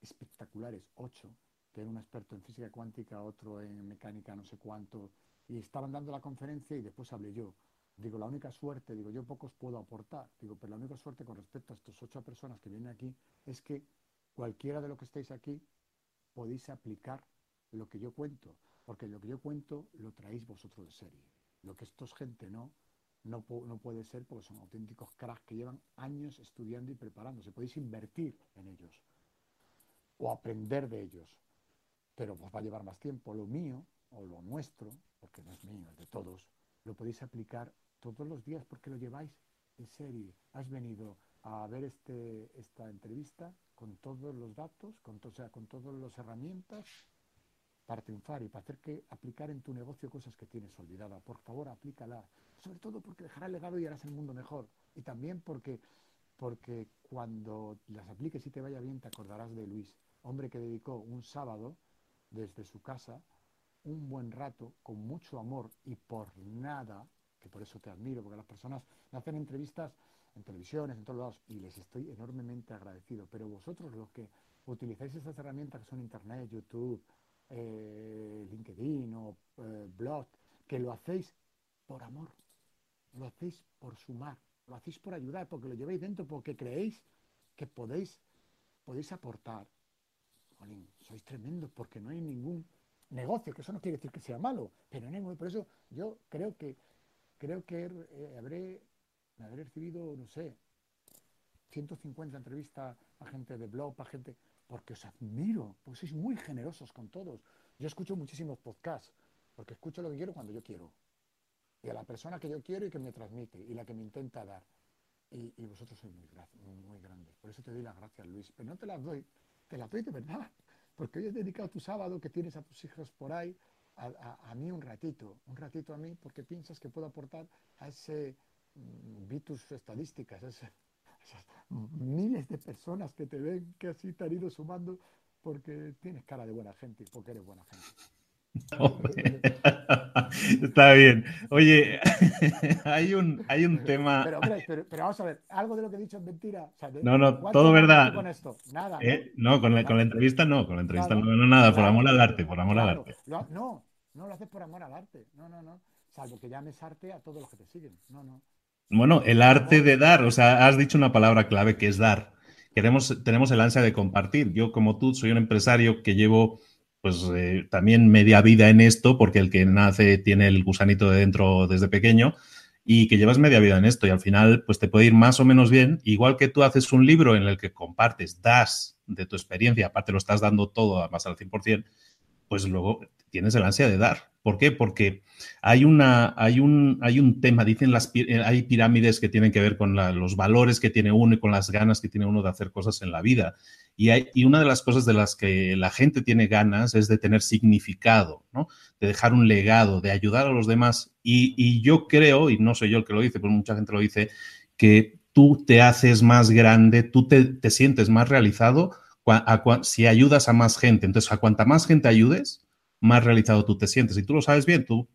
espectaculares, ocho, que era un experto en física cuántica, otro en mecánica no sé cuánto, y estaban dando la conferencia y después hablé yo. Digo, la única suerte, digo, yo pocos puedo aportar, digo, pero la única suerte con respecto a estas ocho personas que vienen aquí es que cualquiera de lo que estáis aquí podéis aplicar lo que yo cuento, porque lo que yo cuento lo traéis vosotros de serie. Lo que estos gente no, no, no puede ser porque son auténticos cracks que llevan años estudiando y preparándose. Podéis invertir en ellos o aprender de ellos pero os va a llevar más tiempo. Lo mío o lo nuestro, porque no es mío, es de todos, lo podéis aplicar todos los días porque lo lleváis en serie. Has venido a ver este, esta entrevista con todos los datos, con, o sea, con todas las herramientas para triunfar y para hacer que aplicar en tu negocio cosas que tienes olvidada. Por favor, aplícala. Sobre todo porque dejará el legado y harás el mundo mejor. Y también porque, porque cuando las apliques y te vaya bien, te acordarás de Luis, hombre que dedicó un sábado desde su casa un buen rato, con mucho amor y por nada, que por eso te admiro, porque las personas me hacen entrevistas en televisiones, en todos lados, y les estoy enormemente agradecido. Pero vosotros los que utilizáis estas herramientas que son Internet, YouTube, eh, LinkedIn o eh, blog, que lo hacéis por amor, lo hacéis por sumar, lo hacéis por ayudar, porque lo lleváis dentro, porque creéis que podéis, podéis aportar. Sois tremendos porque no hay ningún negocio, que eso no quiere decir que sea malo, pero no por eso yo creo que creo que eh, habré, habré recibido, no sé, 150 entrevistas a gente de blog, a gente, porque os admiro, porque sois muy generosos con todos. Yo escucho muchísimos podcasts, porque escucho lo que quiero cuando yo quiero. Y a la persona que yo quiero y que me transmite, y la que me intenta dar. Y, vosotros sois muy, muy grandes. Por eso te doy las gracias, Luis. Pero no te las doy te la doy de verdad, porque hoy has dedicado tu sábado que tienes a tus hijos por ahí, a, mí un ratito, un ratito a mí, porque piensas que puedo aportar a ese, mm, vi tus estadísticas, a (laughs) esas miles de personas que te ven, que así te han ido sumando, porque tienes cara de buena gente y porque eres buena gente. (laughs) (laughs) Está bien. Oye, (laughs) hay un, hay un tema. Pero, pero, vamos a ver, algo de lo que he dicho es mentira. no, no, todo verdad. Con esto? Nada. ¿Eh? No, con la, con la, entrevista no, con la entrevista no, no, nada, por amor al arte, por amor al arte. no, no lo haces por amor al arte. No, no, no. Salvo que llames arte a todos los que te siguen. No, no. Bueno, el arte de dar, o sea, has dicho una palabra clave que es dar. Queremos, tenemos el ansia de compartir. Yo, como tú, soy un empresario que llevo pues eh, también media vida en esto, porque el que nace tiene el gusanito de dentro desde pequeño y que llevas media vida en esto y al final pues te puede ir más o menos bien, igual que tú haces un libro en el que compartes, das de tu experiencia, aparte lo estás dando todo además al 100%, pues luego tienes el ansia de dar. ¿Por qué? Porque hay, una, hay, un, hay un tema, dicen las eh, hay pirámides que tienen que ver con los valores que tiene uno y con las ganas que tiene uno de hacer cosas en la vida. Y, hay, y una de las cosas de las que la gente tiene ganas es de tener significado, ¿no? de dejar un legado, de ayudar a los demás. Y, yo creo, y no soy yo el que lo dice, pero mucha gente lo dice, que tú te haces más grande, tú te, te sientes más realizado si ayudas a más gente. Entonces, a cuanta más gente ayudes, más realizado tú te sientes. Y tú lo sabes bien, tú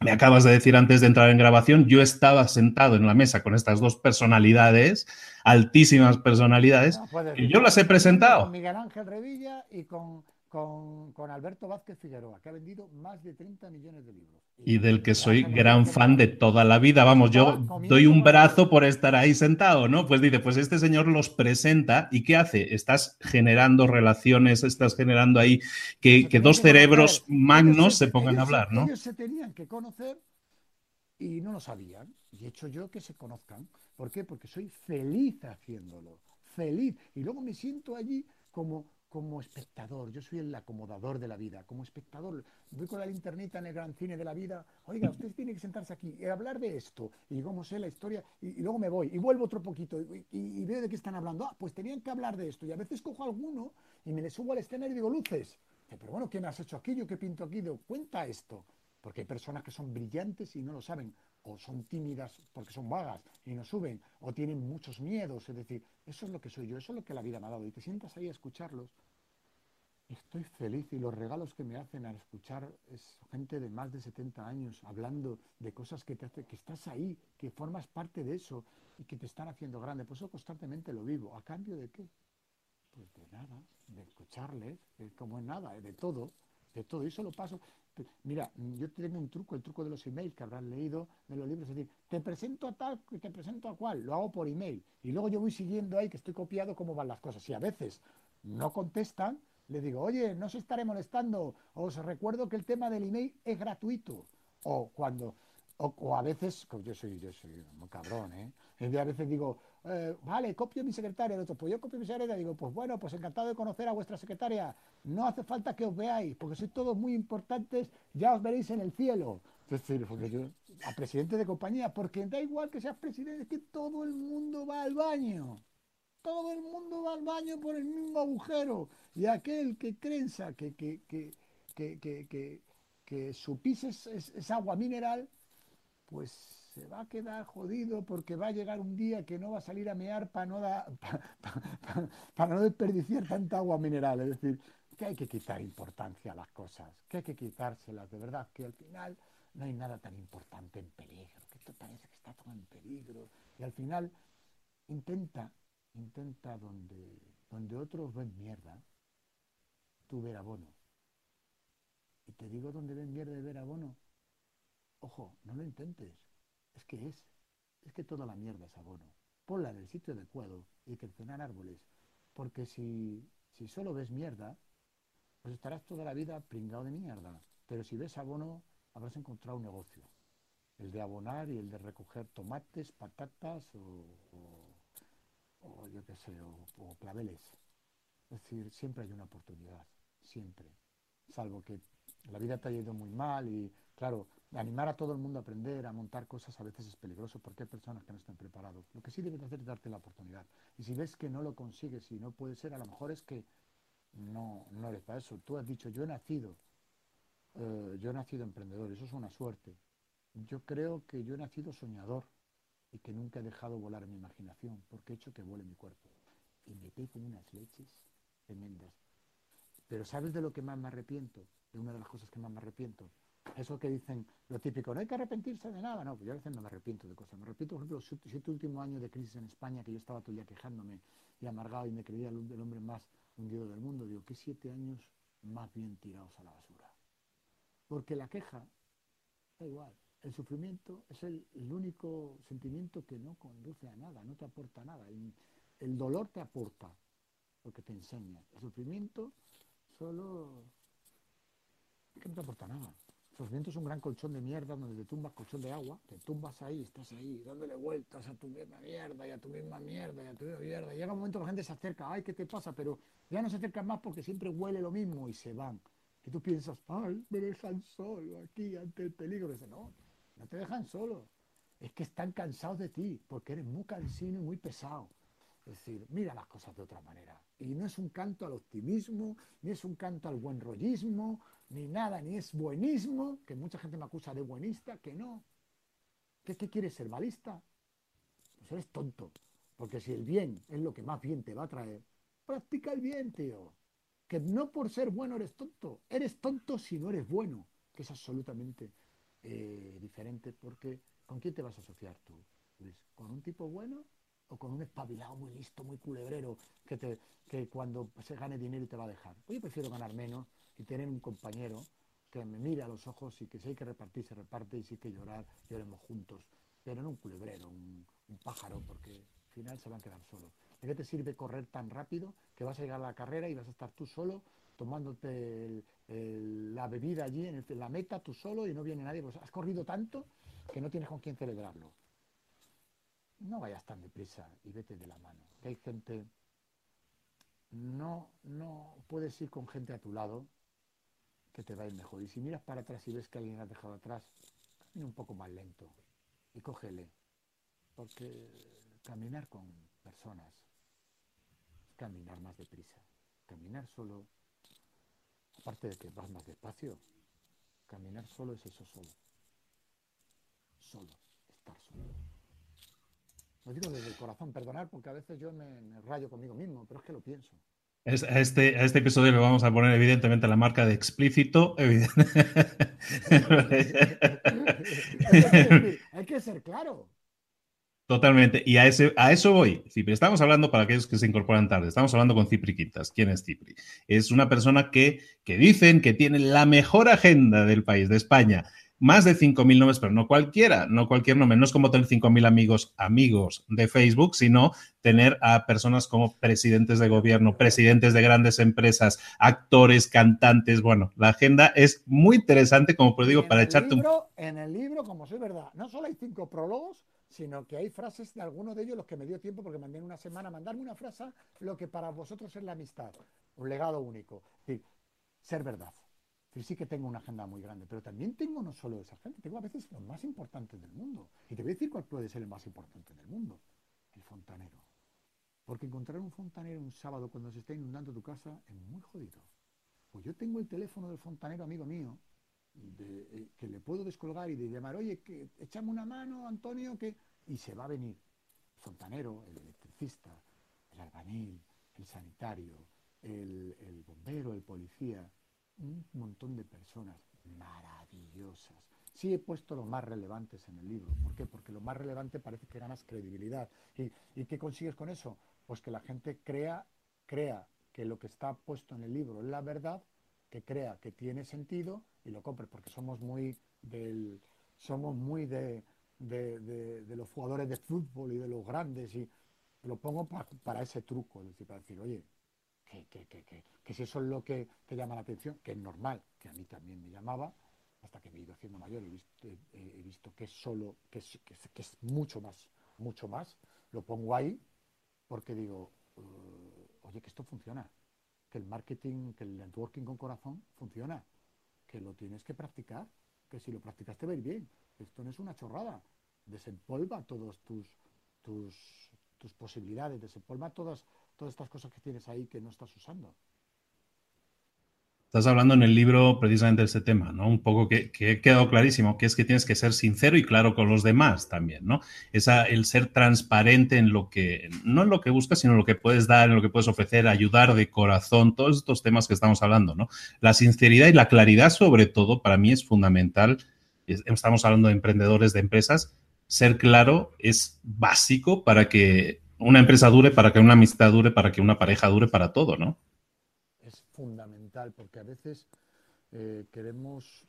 me acabas de decir antes de entrar en grabación, yo estaba sentado en la mesa con estas dos personalidades, altísimas personalidades, y yo las he presentado. Con Miguel Ángel Revilla y con con, Alberto Vázquez Figueroa, que ha vendido más de 30 millones de libros. Y, del que soy gran fan de toda la vida. Vamos, yo doy un brazo por estar ahí sentado, ¿no? Pues dice, pues este señor los presenta y ¿qué hace? Estás generando relaciones, estás generando ahí que, dos cerebros magnos se, pongan a hablar, ¿no? Ellos se tenían que conocer y no lo sabían. Y he hecho yo que se conozcan. ¿Por qué? Porque soy feliz haciéndolo. Feliz. Y luego me siento allí como como espectador, yo soy el acomodador de la vida, como espectador, voy con la linternita en el gran cine de la vida, oiga, usted tiene que sentarse aquí y hablar de esto, y cómo sé la historia, y, luego me voy, y vuelvo otro poquito, y, veo de qué están hablando, ah, pues tenían que hablar de esto, y a veces cojo alguno y me le subo al escenario y digo, luces, pero bueno, ¿qué me has hecho aquí? ¿Yo qué pinto aquí? Digo, cuenta esto, porque hay personas que son brillantes y no lo saben, o son tímidas porque son vagas y no suben, o tienen muchos miedos, es decir, eso es lo que soy yo, eso es lo que la vida me ha dado, y te sientas ahí a escucharlos, estoy feliz y los regalos que me hacen al escuchar es gente de más de 70 años hablando de cosas que te hace, que estás ahí, que formas parte de eso y que te están haciendo grande. Por eso constantemente lo vivo. ¿A cambio de qué? Pues de nada, de escucharles, como en nada, de todo, de todo. Y eso lo paso. Mira, yo tengo un truco, el truco de los emails que habrán leído de los libros, es decir, te presento a tal, te presento a cual, lo hago por email. Y luego yo voy siguiendo ahí que estoy copiado cómo van las cosas. Y a veces no contestan, le digo, oye, no se estaré molestando, os recuerdo que el tema del email es gratuito. O cuando, o, a veces, yo soy, yo soy muy cabrón, ¿eh? Y a veces digo, eh, vale, copio mi secretaria, el otro, pues yo copio mi secretaria, digo, pues bueno, pues encantado de conocer a vuestra secretaria, no hace falta que os veáis, porque sois todos muy importantes, ya os veréis en el cielo. Es decir, porque yo, a presidente de compañía, porque da igual que seas presidente, es que todo el mundo va al baño. Todo el mundo va al baño por el mismo agujero. Y aquel que crensa que, que, que, que, que su pis es, agua mineral, pues se va a quedar jodido porque va a llegar un día que no va a salir a mear para no, (laughs) para no desperdiciar tanta agua mineral. Es decir, que hay que quitar importancia a las cosas, que hay que quitárselas, de verdad, que al final no hay nada tan importante en peligro, que esto parece que está todo en peligro. Y al final intenta, intenta donde, donde otros ven mierda, tu ver abono. Y te digo dónde ven mierda de ver abono. Ojo, no lo intentes. Es que es. Es que toda la mierda es abono. Ponla en el sitio adecuado y crecer árboles. Porque si, si solo ves mierda, pues estarás toda la vida pringado de mierda. Pero si ves abono, habrás encontrado un negocio. El de abonar y el de recoger tomates, patatas o, o, yo qué sé, o claveles. Es decir, siempre hay una oportunidad siempre. Salvo que la vida te haya ido muy mal y, claro, animar a todo el mundo a aprender, a montar cosas a veces es peligroso porque hay personas que no están preparados. Lo que sí debes hacer es darte la oportunidad. Y si ves que no lo consigues y no puede ser, a lo mejor es que no, no eres para eso. Tú has dicho, yo he nacido, eh, yo he nacido emprendedor, eso es una suerte. Yo creo que yo he nacido soñador y que nunca he dejado volar mi imaginación porque he hecho que vuele mi cuerpo. Y me pego unas leches tremendas. Pero ¿sabes de lo que más me arrepiento? De una de las cosas que más me arrepiento. Eso que dicen lo típico, no hay que arrepentirse de nada. No, pues yo a veces no me arrepiento de cosas. Me arrepiento, por ejemplo, los siete últimos años de crisis en España, que yo estaba todo el día quejándome y amargado y me creía el, hombre más hundido del mundo. Digo, ¿qué siete años más bien tirados a la basura? Porque la queja, da igual, el sufrimiento es el, único sentimiento que no conduce a nada, no te aporta nada. El, el dolor te aporta, lo que te enseña. El sufrimiento solo que no te aporta nada. Sufrimiento es un gran colchón de mierda donde te tumbas colchón de agua, te tumbas ahí, estás ahí, dándole vueltas a tu misma mierda y a tu misma mierda y a tu misma mierda. Llega un momento que la gente se acerca, ay, ¿qué te pasa? Pero ya no se acercan más porque siempre huele lo mismo y se van. Y tú piensas, ay, me dejan solo aquí ante el peligro. Y dice, no, no te dejan solo. Es que están cansados de ti, porque eres muy cansino y muy pesado. Es decir, mira las cosas de otra manera. Y no es un canto al optimismo, ni es un canto al buen rollismo, ni nada, ni es buenismo, que mucha gente me acusa de buenista, que no. ¿Qué, qué quieres ser, malista? Pues eres tonto. Porque si el bien es lo que más bien te va a traer, practica el bien, tío. Que no por ser bueno eres tonto. Eres tonto si no eres bueno, que es absolutamente eh, diferente. Porque ¿con quién te vas a asociar tú, Luis? ¿Con un tipo bueno o con un espabilado muy listo, muy culebrero, que, te, que cuando se gane dinero te va a dejar? Pues yo prefiero ganar menos y tener un compañero que me mire a los ojos y que si hay que repartir, se reparte y si hay que llorar, lloremos juntos. Pero no un culebrero, un, pájaro, porque al final se van a quedar solos. ¿De qué te sirve correr tan rápido que vas a llegar a la carrera y vas a estar tú solo tomándote la bebida allí en, el, en, la meta, tú solo y no viene nadie? Pues has corrido tanto que no tienes con quién celebrarlo no vayas tan deprisa y vete de la mano. Que hay gente, no, no puedes ir con gente a tu lado que te va a ir mejor. Y si miras para atrás y ves que alguien ha dejado atrás, camina un poco más lento y cógele. Porque caminar con personas es caminar más deprisa. Caminar solo, aparte de que vas más despacio, caminar solo es eso solo. Solo, estar solo. Lo digo desde el corazón, perdonar, porque a veces yo me, me, rayo conmigo mismo, pero es que lo pienso. Este, a este episodio le vamos a poner evidentemente la marca de explícito. (laughs) Hay que ser claro. Totalmente. Y a, ese, a eso voy. Cipri, estamos hablando, para aquellos que se incorporan tarde, estamos hablando con Cipri Quintas. ¿Quién es Cipri? Es una persona que, que dicen que tiene la mejor agenda del país, de España más de 5.000 nombres, pero no cualquiera, no cualquier nombre. No es como tener 5.000 amigos, amigos de Facebook, sino tener a personas como presidentes de gobierno, presidentes de grandes empresas, actores, cantantes. Bueno, la agenda es muy interesante, como pues digo, para echarte libro, un... En el libro, como soy verdad, no solo hay cinco prólogos, sino que hay frases de algunos de ellos, los que me dio tiempo, porque mandé en una semana mandarme una frase, lo que para vosotros es la amistad, un legado único. Es decir, ser verdad. Sí que tengo una agenda muy grande, pero también tengo no solo esa gente, tengo a veces los más importantes del mundo. Y te voy a decir cuál puede ser el más importante del mundo, el fontanero. Porque encontrar un fontanero un sábado cuando se está inundando tu casa es muy jodido. Pues yo tengo el teléfono del fontanero amigo mío, eh, que le puedo descolgar y de llamar, oye, que echame una mano, Antonio, que... Y se va a venir. El fontanero, el electricista, el albañil, el sanitario, el bombero, el policía, un montón de personas maravillosas. Sí he puesto los más relevantes en el libro. ¿Por qué? Porque lo más relevante parece que ganas credibilidad. ¿Y, ¿Y, qué consigues con eso? Pues que la gente crea, crea que lo que está puesto en el libro es la verdad, que crea que tiene sentido y lo compre, porque somos muy del, somos muy de, de, de, los jugadores de fútbol y de los grandes y lo pongo para, para ese truco, es decir, para decir, oye, que, que, que, que, si eso es lo que te llama la atención, que es normal, que a mí también me llamaba, hasta que me he ido haciendo mayor he visto, he, visto que es solo, que es, que es, mucho más, mucho más, lo pongo ahí porque digo, uh, oye, que esto funciona, que el marketing, que el networking con corazón funciona, que lo tienes que practicar, que si lo practicas te va a ir bien, esto no es una chorrada, desempolva todos tus, tus, tus posibilidades, desempolva todas todas estas cosas que tienes ahí que no estás usando. Estás hablando en el libro precisamente de ese tema, ¿no? Un poco que, que he quedado clarísimo, que es que tienes que ser sincero y claro con los demás también, ¿no? Esa, el ser transparente en lo que, no en lo que buscas, sino en lo que puedes dar, en lo que puedes ofrecer, ayudar de corazón, todos estos temas que estamos hablando, ¿no? La sinceridad y la claridad, sobre todo, para mí es fundamental. Estamos hablando de emprendedores, de empresas. Ser claro es básico para que una empresa dure, para que una amistad dure, para que una pareja dure, para todo, ¿no? Es fundamental, porque a veces eh, queremos,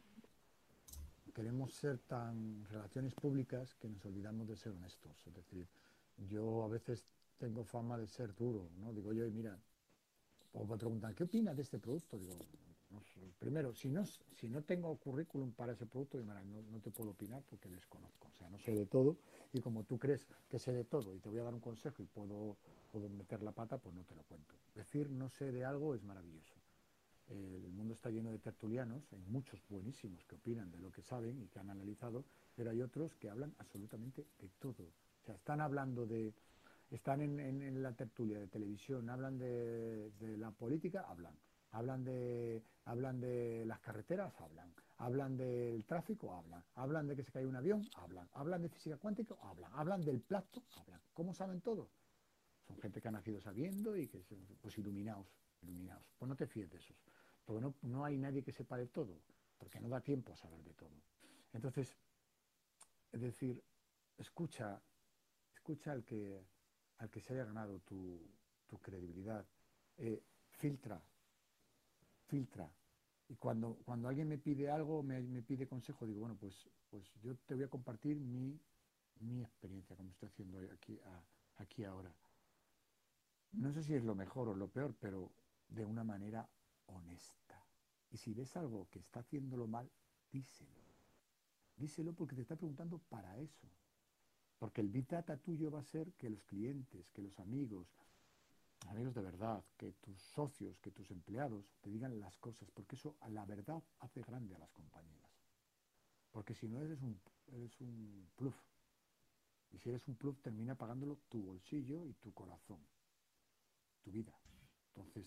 queremos ser tan relaciones públicas que nos olvidamos de ser honestos. Es decir, yo a veces tengo fama de ser duro, ¿no? Digo yo, mira, o me preguntan, ¿qué opinas de este producto? Digo. Primero, si no, si no tengo currículum para ese producto, no, no te puedo opinar porque desconozco, o sea, no sé de todo y como tú crees que sé de todo y te voy a dar un consejo y puedo, puedo meter la pata, pues no te lo cuento. Decir no sé de algo es maravilloso. el mundo está lleno de tertulianos, hay muchos buenísimos que opinan de lo que saben y que han analizado, pero hay otros que hablan absolutamente de todo. O sea, están hablando de, están en, la tertulia de televisión, hablan de, la política, hablan. Hablan de, hablan de las carreteras, hablan. Hablan del tráfico, hablan. Hablan de que se cae un avión, hablan. Hablan de física cuántica, hablan. Hablan del plato, hablan. ¿Cómo saben todo? Son gente que ha nacido sabiendo y que, pues iluminados, iluminados. Pues no te fíes de esos. Porque no, no hay nadie que sepa de todo, porque no da tiempo a saber de todo. Entonces, es decir, escucha, escucha al que, al que se haya ganado tu, credibilidad. Eh, filtra, filtra. Y cuando, cuando alguien me pide algo, me, pide consejo, digo, bueno, pues, pues yo te voy a compartir mi, experiencia, como estoy haciendo aquí, aquí ahora. No sé si es lo mejor o lo peor, pero de una manera honesta. Y si ves algo que está haciéndolo mal, díselo. Díselo porque te está preguntando para eso. Porque el big data tuyo va a ser que los clientes, que los amigos, amigos de verdad, que tus socios, que tus empleados te digan las cosas, porque eso a la verdad hace grande a las compañías. Porque si no eres un, eres un pluf. Y si eres un pluf termina pagándolo tu bolsillo y tu corazón, tu vida. Entonces,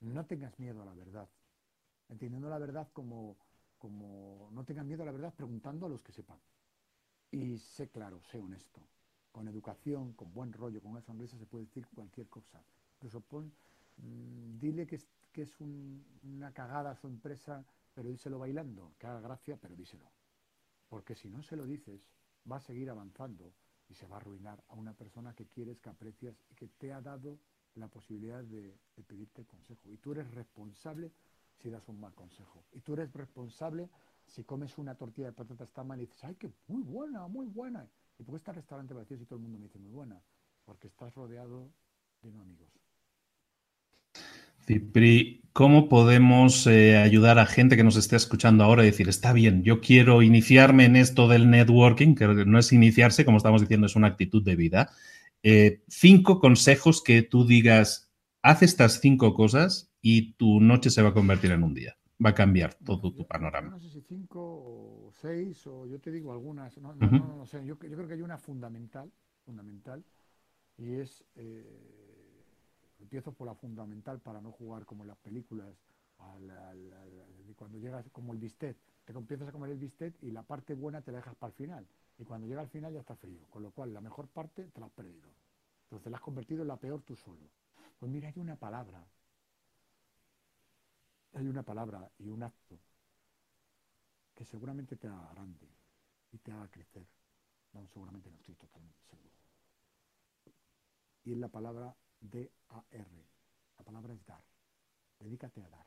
no tengas miedo a la verdad. Entendiendo la verdad como, como no tengas miedo a la verdad preguntando a los que sepan. Y sé claro, sé honesto. Con educación, con buen rollo, con una sonrisa se puede decir cualquier cosa. Incluso pon, mm, dile que es, que es una cagada su empresa, pero díselo bailando, que haga gracia, pero díselo. Porque si no se lo dices, va a seguir avanzando y se va a arruinar a una persona que quieres, que aprecias y que te ha dado la posibilidad de, pedirte consejo. Y tú eres responsable si das un mal consejo. Y tú eres responsable si comes una tortilla de patatas tan mal y dices, ay, que muy buena, muy buena. ¿Y por qué está el restaurante vacío si todo el mundo me dice muy buena? Porque estás rodeado de no amigos. Cipri, ¿cómo podemos eh, ayudar a gente que nos esté escuchando ahora y decir, está bien, yo quiero iniciarme en esto del networking, que no es iniciarse, como estamos diciendo, es una actitud de vida? Eh, cinco consejos que tú digas, haz estas cinco cosas y tu noche se va a convertir en un día. Va a cambiar todo tu panorama. No sé si cinco o seis, o yo te digo algunas. No, no, sé. Yo, creo que hay una fundamental, fundamental, y es, eh, empiezo por la fundamental para no jugar como en las películas, cuando llegas como el bistec, te empiezas a comer el bistec y la parte buena te la dejas para el final. Y cuando llega al final ya está frío, con lo cual la mejor parte te la has perdido. Entonces la has convertido en la peor tú solo. Pues mira, hay una palabra, hay una palabra y un acto que seguramente te haga grande y te haga crecer. No, seguramente no estoy totalmente seguro. Y es la palabra D-A-R. La palabra es dar. Dedícate a dar.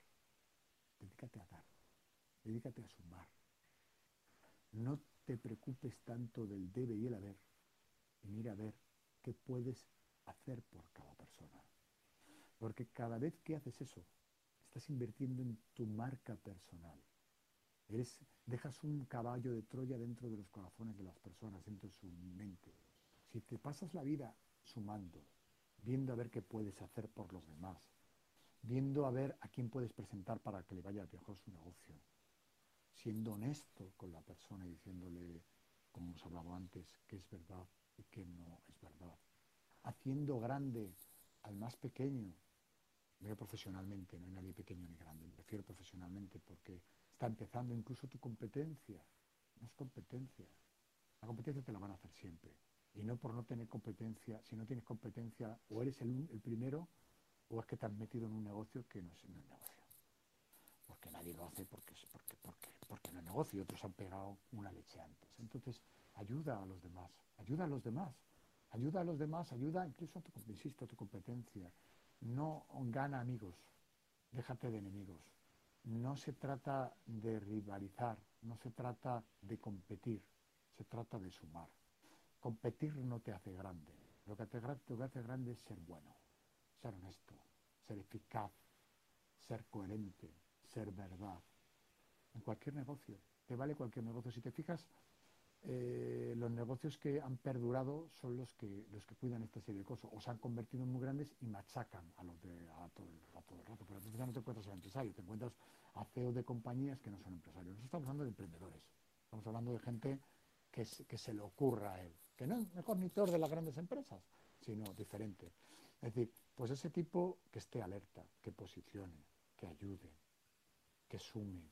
Dedícate a dar. Dedícate a sumar. No te preocupes tanto del debe y el haber y mira a ver qué puedes hacer por cada persona. Porque cada vez que haces eso, estás invirtiendo en tu marca personal. Eres, dejas un caballo de Troya dentro de los corazones de las personas, dentro de su mente. Si te pasas la vida sumando, viendo a ver qué puedes hacer por los demás, viendo a ver a quién puedes presentar para que le vaya mejor su negocio, siendo honesto con la persona y diciéndole, como hemos hablado antes, que es verdad y que no es verdad. Haciendo grande al más pequeño, veo profesionalmente, no hay nadie pequeño ni grande, me refiero profesionalmente porque está empezando incluso tu competencia. No es competencia. La competencia te la van a hacer siempre. Y no por no tener competencia, si no tienes competencia, o eres el, primero, o es que te has metido en un negocio que no es, un negocio. Porque nadie lo hace porque, porque, porque porque no negocio y otros han pegado una leche antes. Entonces, ayuda a los demás, ayuda a los demás, ayuda a los demás, ayuda incluso a tu, insisto, a tu competencia. No gana amigos, déjate de enemigos. No se trata de rivalizar, no se trata de competir, se trata de sumar. Competir no te hace grande. Lo que te, hace grande es ser bueno, ser honesto, ser eficaz, ser coherente, ser verdad, en cualquier negocio. Te vale cualquier negocio. Si te fijas, eh, los, negocios que han perdurado son los que los que cuidan esta serie de cosas o se han convertido en muy grandes y machacan a los de a todo, a todo el rato. Pero entonces ya no te encuentras al empresario, te encuentras a CEOs de compañías que no son empresarios. Nosotros estamos hablando de emprendedores, estamos hablando de gente que, que se le ocurra a él, que no es mejor ni peor de las grandes empresas, sino diferente. Es decir, pues ese tipo que esté alerta, que posicione, que ayude, que sume,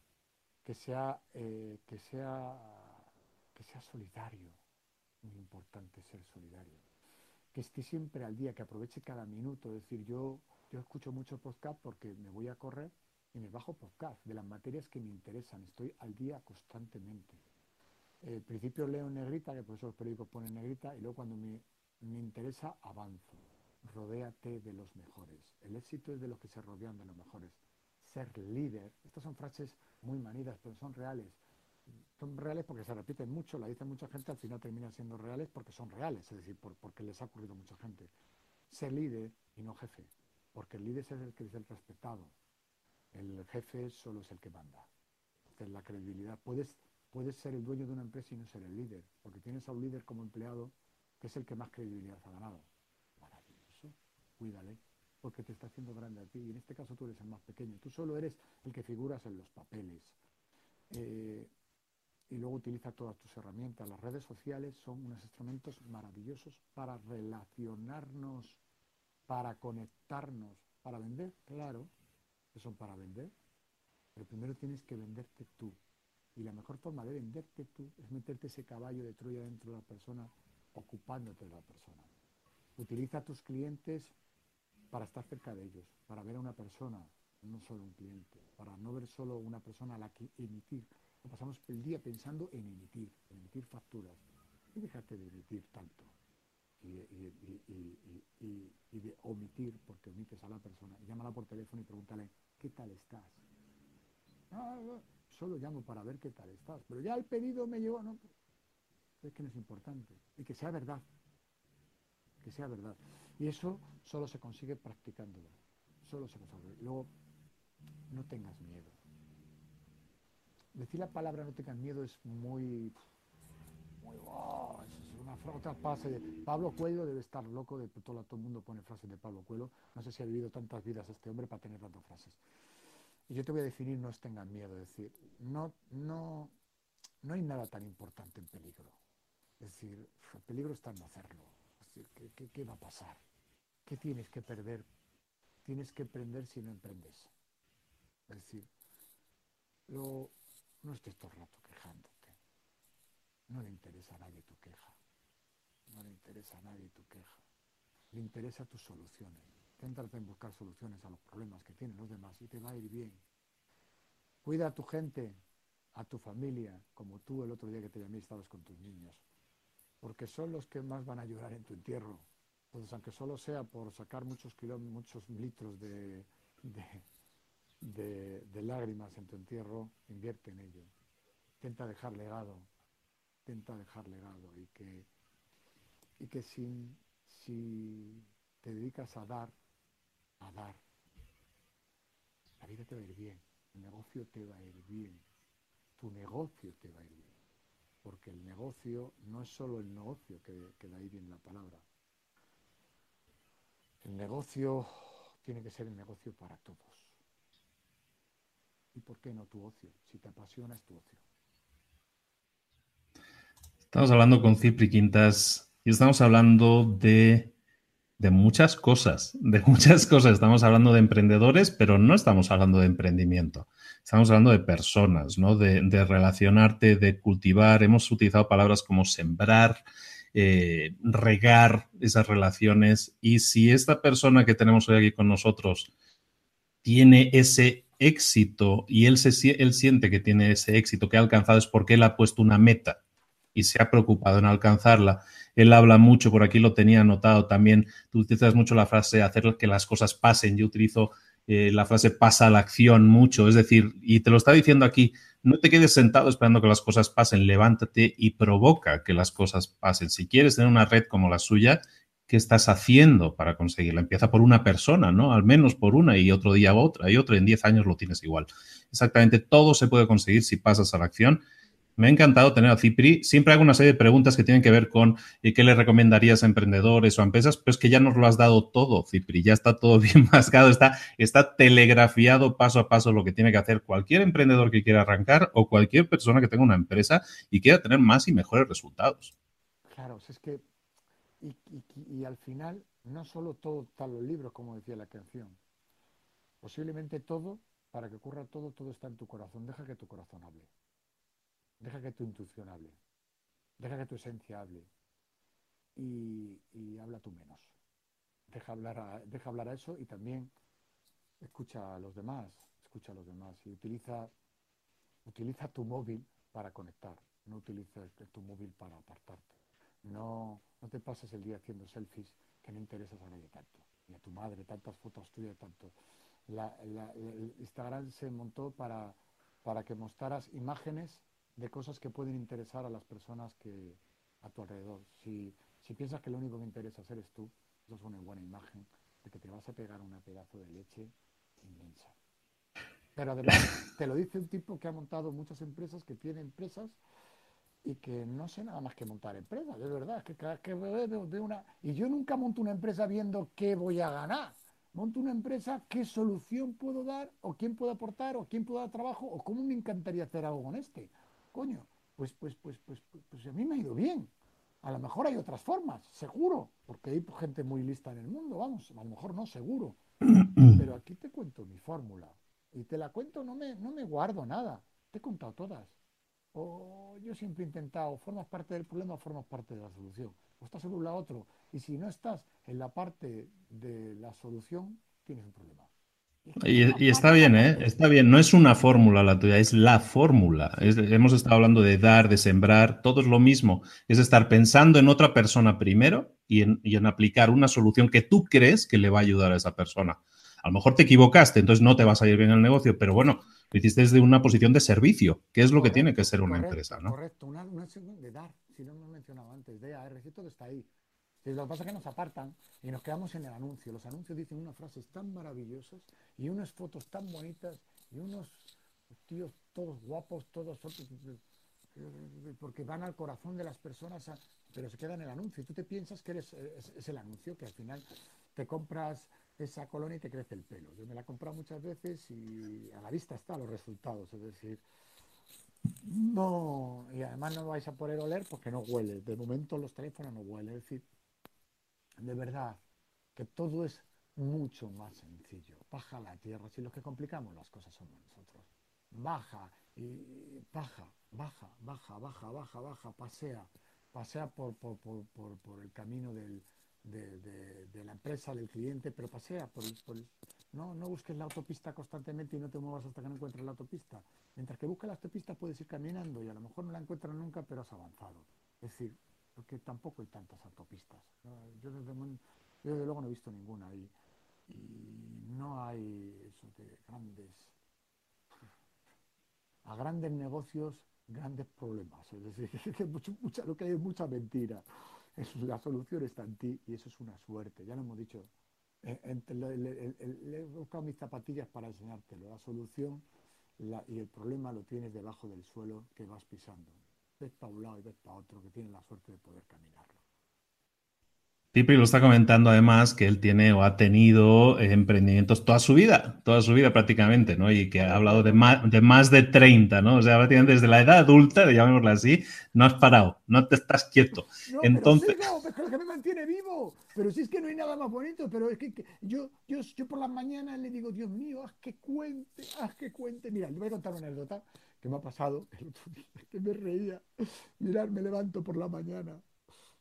que sea, eh, que sea, que sea solidario. Muy importante ser solidario. Que esté siempre al día, que aproveche cada minuto. Es decir, yo, yo escucho mucho podcast porque me voy a correr y me bajo podcast de las materias que me interesan. Estoy al día constantemente. Al principio leo en negrita, que por eso los periódicos ponen negrita, y luego cuando me, me interesa avanzo. Rodéate de los mejores. El éxito es de los que se rodean de los mejores. Ser líder. Estas son frases muy manidas, pero son reales. Son reales porque se repiten mucho, la dicen mucha gente, al final terminan siendo reales porque son reales, es decir, porque les ha ocurrido a mucha gente. Ser líder y no jefe, porque el líder es el que es el respetado, el jefe solo es el que manda. Entonces, la credibilidad. Puedes, puedes ser el dueño de una empresa y no ser el líder, porque tienes a un líder como empleado que es el que más credibilidad ha ganado. Maravilloso, cuídale, porque te está haciendo grande a ti. Y en este caso tú eres el más pequeño. Tú solo eres el que figuras en los papeles. Eh, y luego utiliza todas tus herramientas. Las redes sociales son unos instrumentos maravillosos para relacionarnos, para conectarnos, para vender, claro, que son para vender. Pero primero tienes que venderte tú. Y la mejor forma de venderte tú es meterte ese caballo de Troya dentro de la persona, ocupándote de la persona. Utiliza a tus clientes para estar cerca de ellos, para ver a una persona, no solo un cliente, para no ver solo una persona a la que emitir. Pasamos el día pensando en emitir, emitir facturas. Y déjate de emitir tanto. Y, de omitir, porque omites a la persona. Llámala por teléfono y pregúntale, ¿qué tal estás? Solo llamo para ver qué tal estás. Pero ya el pedido me llegó, no. Es que no es importante. Y que sea verdad. Que sea verdad. Y eso solo se consigue practicándolo. Solo se consigue. Luego, no tengas miedo. Decir la palabra no tengas miedo es muy... muy oh, una otra frase Pablo Cuello debe estar loco de todo, todo el mundo pone frases de Pablo Cuello. No sé si ha vivido tantas vidas este hombre para tener tantas frases. Y yo te voy a definir no tengan miedo, es decir, no, no, no hay nada tan importante en peligro. Es decir, el peligro está en no hacerlo. Es decir, ¿qué, qué va a pasar? ¿Qué tienes que perder? Tienes que emprender si no emprendes. Es decir, no estés todo el rato quejándote. No le interesa a nadie tu queja. No le interesa a nadie tu queja. Le interesa tus soluciones. Céntrate en buscar soluciones a los problemas que tienen los demás y te va a ir bien. Cuida a tu gente, a tu familia, como tú el otro día que te llamé estabas con tus niños, porque son los que más van a llorar en tu entierro. Entonces, aunque solo sea por sacar muchos kilómetros, muchos litros de, de, lágrimas en tu entierro, invierte en ello. Intenta dejar legado, intenta dejar legado y que, y que si, si te dedicas a dar, a dar, la vida te va a ir bien, el negocio te va a ir bien, tu negocio te va a ir bien, porque el negocio no es solo el negocio que, que da ahí bien la palabra, el negocio tiene que ser el negocio para todos. ¿Y por qué no tu ocio? Si te apasiona es tu ocio. Estamos hablando con Cipri Quintas y estamos hablando de, muchas cosas, de muchas cosas. Estamos hablando de emprendedores, pero no estamos hablando de emprendimiento. Estamos hablando de personas, ¿no? De, de relacionarte, de cultivar. Hemos utilizado palabras como sembrar, eh, regar esas relaciones y si esta persona que tenemos hoy aquí con nosotros tiene ese éxito y él, se, él siente que tiene ese éxito que ha alcanzado es porque él ha puesto una meta y se ha preocupado en alcanzarla. Él habla mucho, por aquí lo tenía anotado también, tú utilizas mucho la frase hacer que las cosas pasen, yo utilizo eh, la frase pasa a la acción mucho, es decir, y te lo está diciendo aquí, no te quedes sentado esperando que las cosas pasen, levántate y provoca que las cosas pasen. Si quieres tener una red como la suya, ¿qué estás haciendo para conseguirla? Empieza por una persona, ¿no? Al menos por una y otro día otra y otro, y en 10 años lo tienes igual. Exactamente todo se puede conseguir si pasas a la acción Me ha encantado tener a Cipri. Siempre hago una serie de preguntas que tienen que ver con eh, qué le recomendarías a emprendedores o a empresas, pero es que ya nos lo has dado todo, Cipri. Ya está todo (laughs) bien mascado, está, está telegrafiado paso a paso lo que tiene que hacer cualquier emprendedor que quiera arrancar o cualquier persona que tenga una empresa y quiera tener más y mejores resultados. Claro, es que, y, y al final, no solo todo está los libros, como decía la canción. Posiblemente todo, para que ocurra todo, todo está en tu corazón. Deja que tu corazón hable. Deja que tu intuición hable. Deja que tu esencia hable. Y, habla tú menos. Deja hablar, a, deja hablar a eso y también escucha a los demás. Escucha a los demás. Y utiliza, utiliza tu móvil para conectar. No utilices tu móvil para apartarte. No, no te pases el día haciendo selfies que no interesas a nadie tanto. Ni a tu madre, tantas fotos tuyas, tanto. La, Instagram se montó para, para que mostraras imágenes de cosas que pueden interesar a las personas que a tu alrededor. Si, si piensas que lo único que interesa eres tú, eso es una buena imagen de que te vas a pegar una pedazo de leche inmensa. Pero además te lo dice un tipo que ha montado muchas empresas, que tiene empresas y que no sé nada más que montar empresas, de verdad. Que cada que veo de una... Y yo nunca monto una empresa viendo qué voy a ganar. Monto una empresa, qué solución puedo dar, o quién puedo aportar, o quién puedo dar trabajo, o cómo me encantaría hacer algo con este coño, pues, pues, pues, pues, pues, a mí me ha ido bien. A lo mejor hay otras formas, seguro, porque hay gente muy lista en el mundo, vamos, a lo mejor no, seguro. (clears throat) Pero aquí te cuento mi fórmula. Y te la cuento, no me, no me guardo nada. Te he contado todas. O yo siempre he intentado, formas parte del problema, o formas parte de la solución. O estás en un lado otro. Y si no estás en la parte de la solución, tienes un problema. Y, está bien, ¿eh? Está bien. No es una fórmula la tuya, es la fórmula. hemos estado hablando de dar, de sembrar, todo es lo mismo. Es estar pensando en otra persona primero y en, aplicar una solución que tú crees que le va a ayudar a esa persona. A lo mejor te equivocaste, entonces no te va a salir bien el negocio, pero bueno, lo hiciste desde una posición de servicio, que es lo que tiene que ser una empresa, ¿no? Correcto, una, una de dar, si no lo he mencionado antes, de AR, todo está ahí. Lo que pasa es que nos apartan y nos quedamos en el anuncio. Los anuncios dicen unas frases tan maravillosas y unas fotos tan bonitas y unos tíos todos guapos, todos porque van al corazón de las personas, pero se queda en el anuncio. Y tú te piensas que eres es, el anuncio, que al final te compras esa colonia y te crece el pelo. Yo me la he comprado muchas veces y a la vista están los resultados. Es decir, no, y además no vais a poder oler porque no huele. De momento los teléfonos no huelen. Es decir, de verdad que todo es mucho más sencillo. Baja la tierra, si los que complicamos las cosas somos nosotros. Baja y baja, baja, baja, baja, baja, baja, pasea, pasea por, por, el camino de, la empresa, del cliente, pero pasea por, no, no busques la autopista constantemente y no te muevas hasta que no encuentres la autopista. Mientras que busques la autopista puedes ir caminando y a lo mejor no la encuentras nunca, pero has avanzado. Es decir, porque tampoco hay tantas autopistas. Yo, desde, luego no he visto ninguna y, no hay eso de grandes a grandes negocios grandes problemas. Es decir, (laughs) que lo que hay es mucha mentira. La solución está en ti y eso es una suerte. Ya lo hemos dicho. Eh, le, he buscado mis zapatillas para enseñártelo. La solución y el problema lo tienes debajo del suelo que vas pisando ves para un lado y ves para otro, que tiene la suerte de poder caminarlo. Tipri lo está comentando además que él tiene o ha tenido emprendimientos toda su vida, toda su vida prácticamente, ¿no? Y que ha hablado de más de, más de 30, ¿no? O sea, prácticamente desde la edad adulta, llamémoslo así, no has parado, no te estás quieto. (laughs) No, Entonces... Pero sí, no, que me mantiene vivo. Pero si es que no hay nada más bonito, pero es que, yo, yo, yo por las mañanas le digo, Dios mío, haz que cuente, haz que cuente. Mira, le voy a contar una anécdota que me ha pasado (laughs) el otro día, que me reía. Mirar, me levanto por la mañana.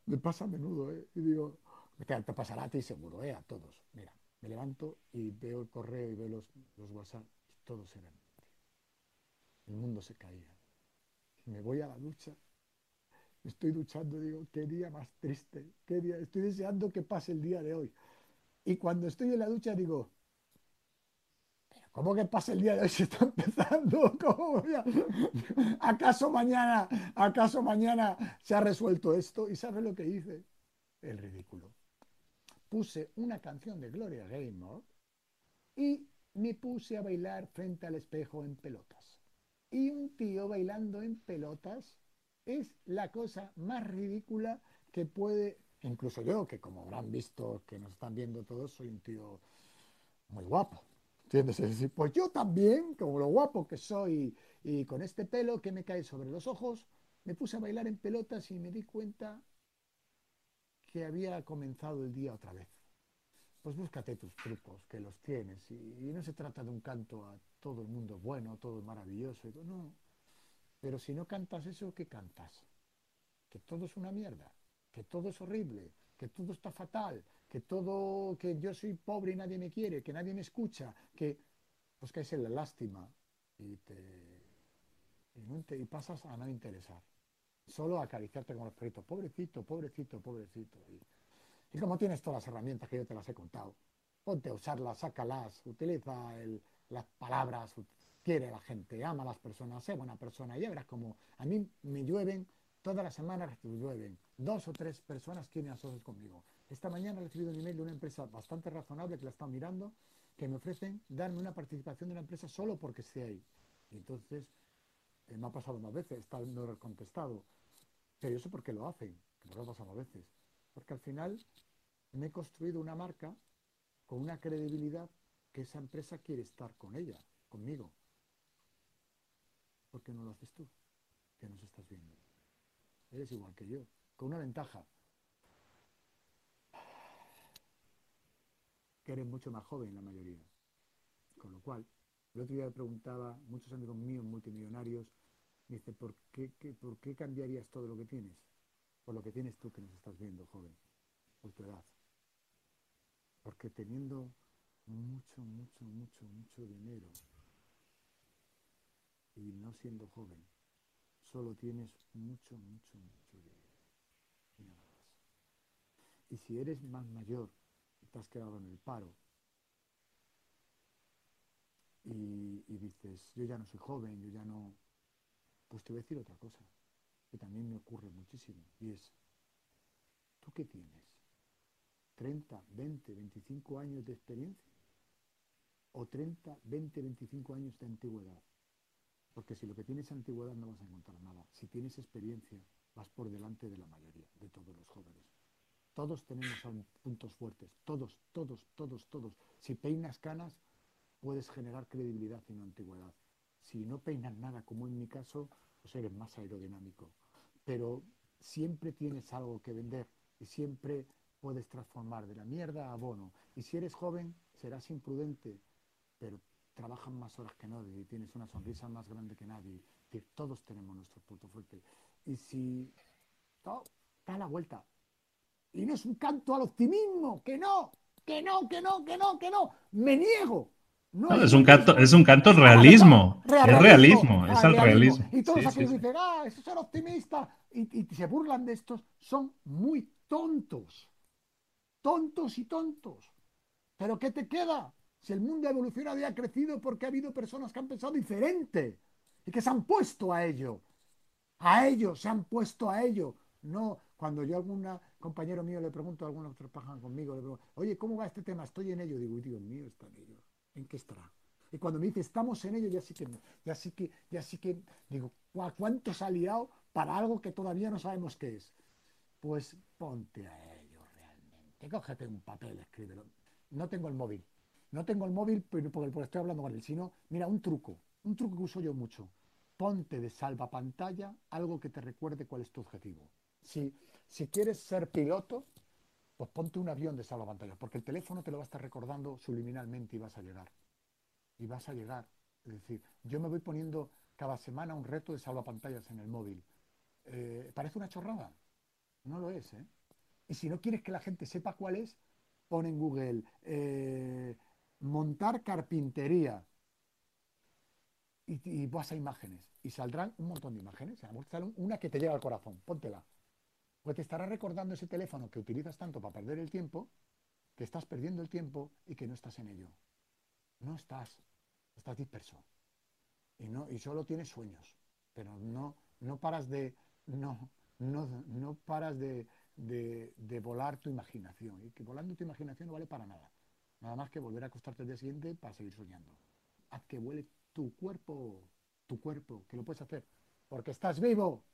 Me pasa a menudo, ¿eh? Y digo, te, pasará a ti seguro, ¿eh? A todos. Mira, me levanto y veo el correo y veo los, los WhatsApp y todos eran. El mundo se caía. Me voy a la ducha. Estoy duchando, digo, qué día más triste, qué día. Estoy deseando que pase el día de hoy. Y cuando estoy en la ducha digo, ¿Cómo que pasa el día de hoy? (laughs) Se está empezando. (laughs) ¿Acaso mañana, acaso mañana se ha resuelto esto? ¿Y sabe lo que hice? El ridículo. Puse una canción de Gloria Gaynor y me puse a bailar frente al espejo en pelotas. y un tío bailando en pelotas es la cosa más ridícula que puede, incluso yo, que como habrán visto, que nos están viendo todos, soy un tío muy guapo. ¿Entiendes? Es decir, pues yo también, como lo guapo que soy y con este pelo que me cae sobre los ojos, me puse a bailar en pelotas y me di cuenta que había comenzado el día otra vez. Pues búscate tus trucos, que los tienes. Y, no se trata de un canto a todo el mundo bueno, todo maravilloso. No. Pero si no cantas eso, ¿qué cantas? Que todo es una mierda, que todo es horrible, que todo está fatal, que todo, que yo soy pobre y nadie me quiere, que nadie me escucha, que pues que es la lástima y te y, pasas a no interesar. Solo acariciarte con los perritos, pobrecito, pobrecito, pobrecito. Y, como tienes todas las herramientas que yo te las he contado, ponte a usarlas, sácalas, utiliza las palabras, quiere la gente, ama a las personas, sé buena persona. Y ya como a mí me llueven, todas las semanas llueven. Dos o tres personas quieren asociarse conmigo. Esta mañana he recibido un email de una empresa bastante razonable que la está mirando, que me ofrecen darme una participación de una empresa solo porque esté ahí. Entonces, eh, me ha pasado más veces, está no contestado. Pero yo sé por qué lo hacen, que me ha pasado más veces. Porque al final me he construido una marca con una credibilidad que esa empresa quiere estar con ella, conmigo. ¿Por qué no lo haces tú? Que nos estás viendo. Eres igual que yo, con una ventaja. que eres mucho más joven la mayoría. Con lo cual, el otro día preguntaba, muchos amigos míos multimillonarios, me dice, ¿por qué, ¿por qué cambiarías todo lo que tienes? Por lo que tienes tú que nos estás viendo, joven, por tu edad. Porque teniendo mucho, mucho, mucho, mucho dinero y no siendo joven, solo tienes mucho, mucho, mucho dinero. Y nada más. Y si eres más mayor te has quedado en el paro y, dices, yo ya no soy joven, yo ya no, pues te voy a decir otra cosa, que también me ocurre muchísimo, y es, ¿tú qué tienes? ¿30, 20, 25 años de experiencia? ¿O 30, 20, 25 años de antigüedad? Porque si lo que tienes es antigüedad no vas a encontrar nada. Si tienes experiencia, vas por delante de la mayoría, de todos los jóvenes. Todos tenemos puntos fuertes, todos, todos, todos, todos. Si peinas canas, puedes generar credibilidad en antigüedad. Si no peinas nada, como en mi caso, pues eres más aerodinámico. Pero siempre tienes algo que vender y siempre puedes transformar de la mierda a bono. Y si eres joven, serás imprudente, pero trabajan más horas que nadie y tienes una sonrisa más grande que nadie. todos tenemos nuestro punto fuerte. Y si... da la vuelta, y no es un canto al optimismo, que no, que no, que no, que no, que no. Me niego. No, es, un canto, es un canto al realismo. es realismo, es al realismo. Y todos aquellos que dicen, ah, eso es ser optimista, y, y se burlan de estos, son muy tontos. Tontos y tontos. Pero ¿qué te queda? Si el mundo ha evolucionado y ha crecido porque ha habido personas que han pensado diferente y que se han puesto a ello. A ello, se han puesto a ello. No, cuando yo a algún compañero mío le pregunto a algunos que trabajan conmigo, le pregunto, oye, ¿cómo va este tema? Estoy en ello. Digo, Dios mío, está en ello. ¿En qué estará? Y cuando me dice, estamos en ello, ya sí que, ya sí que, ya sí que, digo, ¿cuánto se ha liado para algo que todavía no sabemos qué es? Pues ponte a ello realmente. Cógete un papel, escríbelo. No tengo el móvil. No tengo el móvil porque, porque estoy hablando con él, sino, mira, un truco. Un truco que uso yo mucho. Ponte de salva pantalla algo que te recuerde cuál es tu objetivo. Si, si quieres ser piloto, pues ponte un avión de salvapantalla, porque el teléfono te lo va a estar recordando subliminalmente y vas a llegar. Y vas a llegar. Es decir, yo me voy poniendo cada semana un reto de salvapantallas en el móvil. Eh, ¿Parece una chorrada? No lo es, ¿eh? Y si no quieres que la gente sepa cuál es, pon en Google eh, montar carpintería y, y, vas a imágenes. Y saldrán un montón de imágenes. Una que te llega al corazón. Póntela. Pues te estará recordando ese teléfono que utilizas tanto para perder el tiempo, que estás perdiendo el tiempo y que no estás en ello. No estás, estás disperso. Y, no, y solo tienes sueños, pero no, no paras de, no, no, no paras de, de, volar tu imaginación. Y que volando tu imaginación no vale para nada. Nada más que volver a acostarte el día siguiente para seguir soñando. Haz que vuele tu cuerpo. tu cuerpo, que lo puedes hacer, porque estás vivo.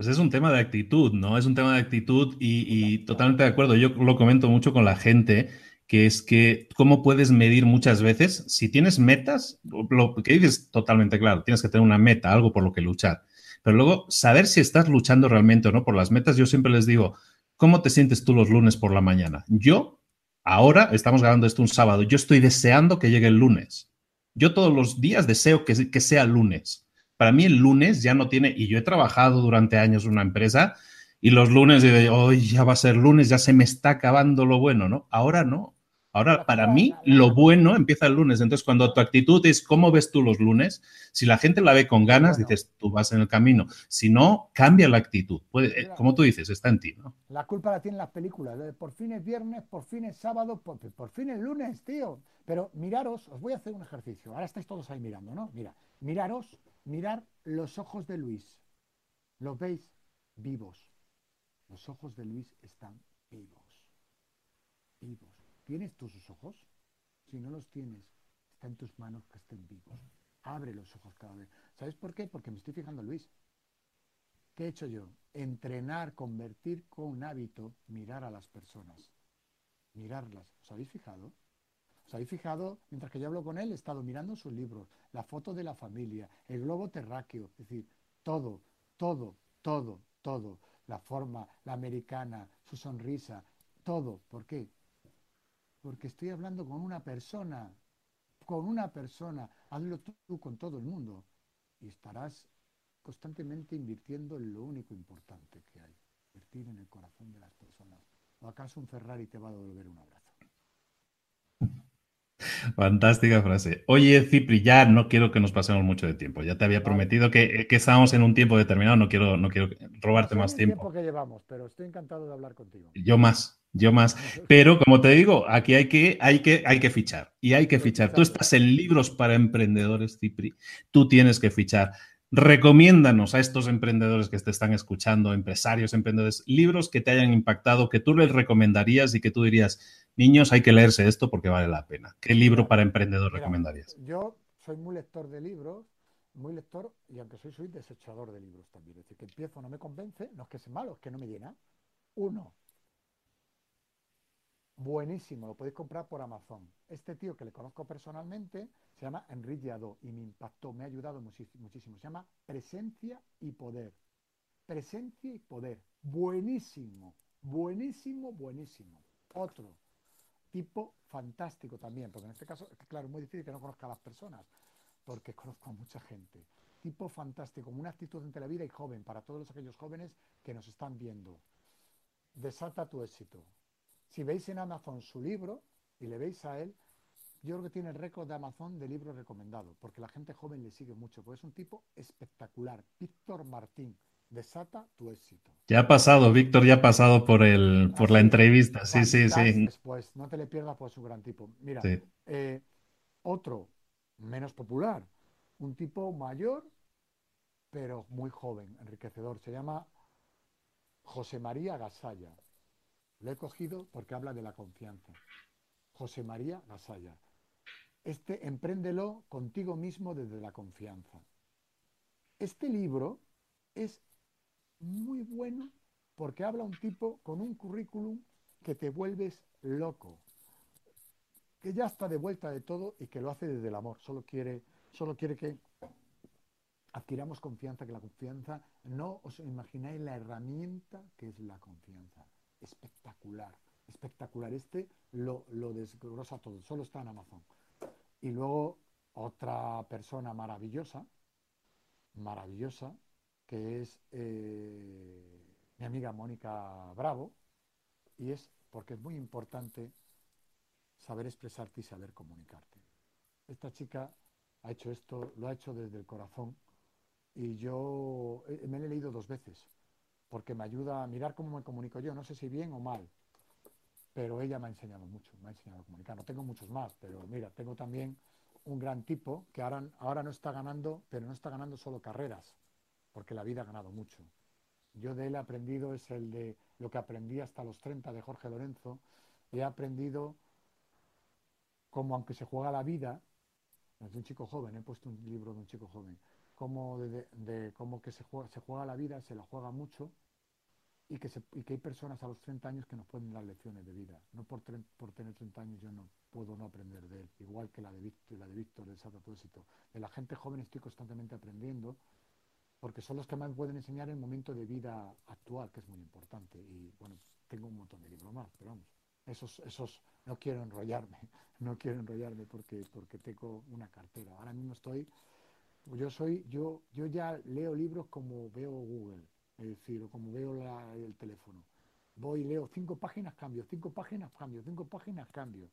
Pues es un tema de actitud, ¿no? Es un tema de actitud y, totalmente de acuerdo. Yo lo comento mucho con la gente, que es que cómo puedes medir muchas veces, si tienes metas, lo que dices totalmente claro, tienes que tener una meta, algo por lo que luchar. Pero luego, saber si estás luchando realmente o no por las metas, yo siempre les digo, ¿cómo te sientes tú los lunes por la mañana? Yo, ahora, estamos grabando esto un sábado, yo estoy deseando que llegue el lunes. Yo todos los días deseo que, que sea lunes para mí el lunes ya no tiene, y yo he trabajado durante años en una empresa y los lunes de hoy ya va a ser lunes, ya se me está acabando lo bueno, ¿no? Ahora no. Ahora, para mí, lo bueno empieza el lunes. Entonces, cuando tu actitud es cómo ves tú los lunes, si la gente la ve con ganas, dices, tú vas en el camino. Si no, cambia la actitud. Eh, como tú dices, está en ti, ¿no? La culpa la tienen las películas. Por fin es viernes, por fin es sábado, por, por fin es lunes, tío. Pero miraros, os voy a hacer un ejercicio. Ahora estáis todos ahí mirando, ¿no? Mira, miraros Mirar los ojos de Luis. ¿Los veis? Vivos. Los ojos de Luis están vivos. Vivos. ¿Tienes tus ojos? Si no los tienes, está en tus manos que estén vivos. Abre los ojos cada vez. ¿Sabes por qué? Porque me estoy fijando Luis. ¿Qué he hecho yo? Entrenar, convertir con un hábito, mirar a las personas. Mirarlas. ¿Os habéis fijado? ¿Os habéis fijado? Mientras que yo hablo con él, he estado mirando sus libros, la foto de la familia, el globo terráqueo, es decir, todo, todo, todo, todo, la forma, la americana, su sonrisa, todo. ¿Por qué? Porque estoy hablando con una persona, con una persona. Hazlo tú con todo el mundo y estarás constantemente invirtiendo en lo único importante que hay, invertir en el corazón de las personas. ¿O acaso un Ferrari te va a devolver un abrazo? Fantástica frase. Oye, Cipri, ya no quiero que nos pasemos mucho de tiempo. Ya te había prometido que, que estábamos en un tiempo determinado. No quiero, no quiero robarte más tiempo. tiempo que llevamos, pero estoy encantado de hablar contigo. Yo más, yo más. Pero como te digo, aquí hay que, hay que, hay que fichar. Y hay que fichar. Tú estás en libros para emprendedores, Cipri. Tú tienes que fichar. Recomiéndanos a estos emprendedores que te están escuchando, empresarios, emprendedores, libros que te hayan impactado, que tú les recomendarías y que tú dirías, niños, hay que leerse esto porque vale la pena. ¿Qué libro para emprendedor recomendarías? Yo soy muy lector de libros, muy lector, y aunque soy, soy desechador de libros también. Es decir, que empiezo, no me convence, no es que sea malo, es que no me llena. Uno, buenísimo, lo podéis comprar por Amazon. Este tío que le conozco personalmente se llama Enrique Yadó y me impactó, me ha ayudado muchísimo. Se llama Presencia y Poder. Presencia y Poder. Buenísimo, buenísimo, buenísimo. Otro, tipo fantástico también, porque en este caso, claro, es muy difícil que no conozca a las personas, porque conozco a mucha gente. Tipo fantástico, una actitud entre la vida y joven, para todos aquellos jóvenes que nos están viendo. Desata tu éxito. Si veis en Amazon su libro y le veis a él, yo creo que tiene el récord de Amazon de libros recomendados, porque la gente joven le sigue mucho, porque es un tipo espectacular. Víctor Martín, desata tu éxito. Ya ha pasado, Víctor ya ha pasado por el, por la entrevista, sí, sí, sí. Después, no te le pierdas, pues es un gran tipo. Mira, eh, otro, menos popular, un tipo mayor, pero muy joven, enriquecedor, se llama José María Gasalla. Lo he cogido porque habla de la confianza. José María Gasalla. Este, empréndelo contigo mismo desde la confianza. Este libro es muy bueno porque habla un tipo con un currículum que te vuelves loco, que ya está de vuelta de todo y que lo hace desde el amor. Solo quiere, solo quiere que adquiramos confianza, que la confianza, no os imagináis la herramienta que es la confianza espectacular, espectacular. Este lo, lo desglosa todo, solo está en Amazon. Y luego otra persona maravillosa, maravillosa, que es eh, mi amiga Mónica Bravo, y es porque es muy importante saber expresarte y saber comunicarte. Esta chica ha hecho esto, lo ha hecho desde el corazón, y yo eh, me he leído dos veces porque me ayuda a mirar cómo me comunico yo, no sé si bien o mal, pero ella me ha enseñado mucho, me ha enseñado a comunicar. No tengo muchos más, pero mira, tengo también un gran tipo que ahora, ahora no está ganando, pero no está ganando solo carreras, porque la vida ha ganado mucho. Yo de él he aprendido, es el de lo que aprendí hasta los 30 de Jorge Lorenzo, he aprendido cómo aunque se juega la vida, desde un chico joven, he puesto un libro de un chico joven, como de, de cómo que se juega, se juega la vida, se la juega mucho y que, se, y que hay personas a los 30 años que nos pueden dar lecciones de vida. No por, por tener 30 años yo no puedo no aprender de él, igual que la de Víctor, la de Víctor, de Propósito. De la gente joven estoy constantemente aprendiendo porque son los que más pueden enseñar el momento de vida actual, que es muy importante. Y bueno, tengo un montón de libros más, pero vamos, esos, esos no quiero enrollarme, (laughs) no quiero enrollarme porque, porque tengo una cartera. Ahora mismo estoy, yo soy, yo, yo ya leo libros como veo Google, es decir, o como veo el teléfono. Voy, leo cinco páginas, cambio, cinco páginas, cambio, cinco páginas, cambio.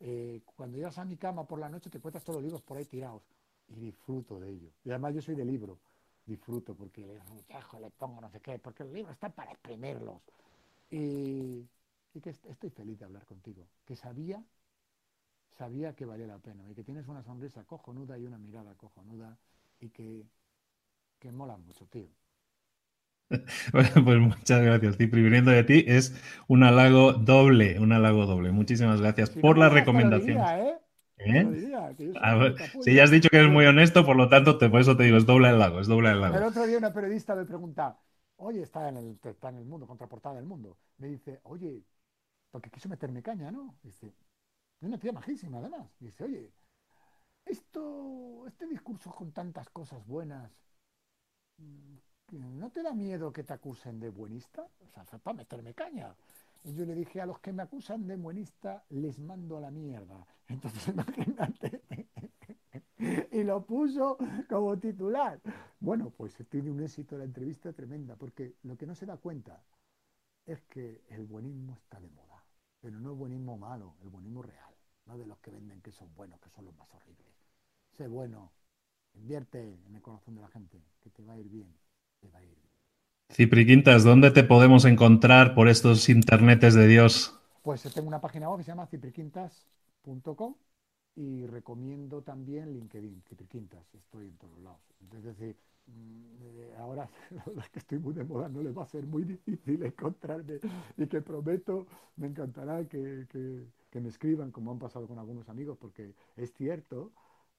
Eh, cuando llegas a mi cama por la noche te cuentas todos los libros por ahí tirados y disfruto de ello. Y además yo soy de libro disfruto porque le, le pongo no sé qué, porque el libro está para exprimirlos. Y, y que estoy feliz de hablar contigo, que sabía, sabía que valía la pena y que tienes una sonrisa cojonuda y una mirada cojonuda y que, que mola mucho, tío. (laughs) Bueno, pues muchas gracias, Cipri. Viniendo de ti es un halago doble, un halago doble. Muchísimas gracias por la recomendación. ¿eh? ¿Eh? Ah, si ya has dicho que eres muy honesto, por lo tanto, te, por eso te digo, es doble el lago, es doble el lago. El otro día una periodista me pregunta, oye, está en el, está en el mundo, contraportada del mundo. Me dice, oye, porque quiso meterme caña, ¿no? Dice, una tía majísima además. Dice, oye, esto, este discurso con tantas cosas buenas, ¿no te da miedo que te acusen de buenista? O sea, para meterme caña. Y yo le dije, a los que me acusan de buenista, les mando a la mierda. Entonces, (laughs) imagínate. y lo puso como titular. Bueno, pues tiene un éxito la entrevista tremenda, porque lo que no se da cuenta es que el buenismo está de moda, pero no el buenismo malo, el buenismo real, no de los que venden que son buenos, que son los más horribles. Sé bueno, invierte en el corazón de la gente, que te va a ir bien, te va a ir bien. Cipri Quintas, ¿dónde te podemos encontrar por estos internetes de Dios? Pues tengo una página web que se llama cipriquintas.com y recomiendo también LinkedIn, Cipriquintas, estoy en todos lados. Es decir, ahora (laughs) la que estoy muy de moda no le va a ser muy difícil encontrarme y que prometo, me encantará que, me escriban como han pasado con algunos amigos, porque es cierto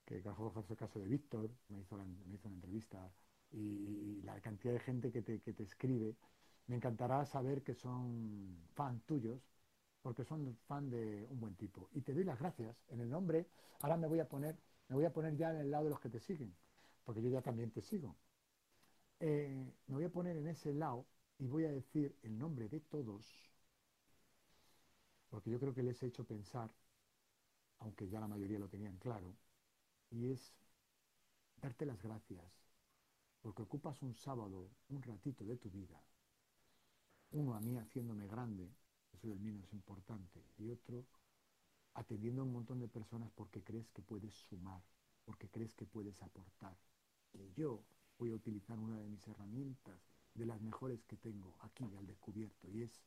que, el caso de Víctor, me hizo, me hizo una entrevista y, la cantidad de gente que te, que te escribe, me encantará saber que son fan tuyos, porque son fan de un buen tipo. Y te doy las gracias en el nombre. Ahora me voy a poner, me voy a poner ya en el lado de los que te siguen, porque yo ya también te sigo. Eh, me voy a poner en ese lado y voy a decir el nombre de todos, porque yo creo que les he hecho pensar, aunque ya la mayoría lo tenían claro, y es darte las gracias porque ocupas un sábado, un ratito de tu vida, uno a mí haciéndome grande, eso del mío es importante, y otro atendiendo a un montón de personas porque crees que puedes sumar, porque crees que puedes aportar. Y yo voy a utilizar una de mis herramientas, de las mejores que tengo aquí al descubierto, y es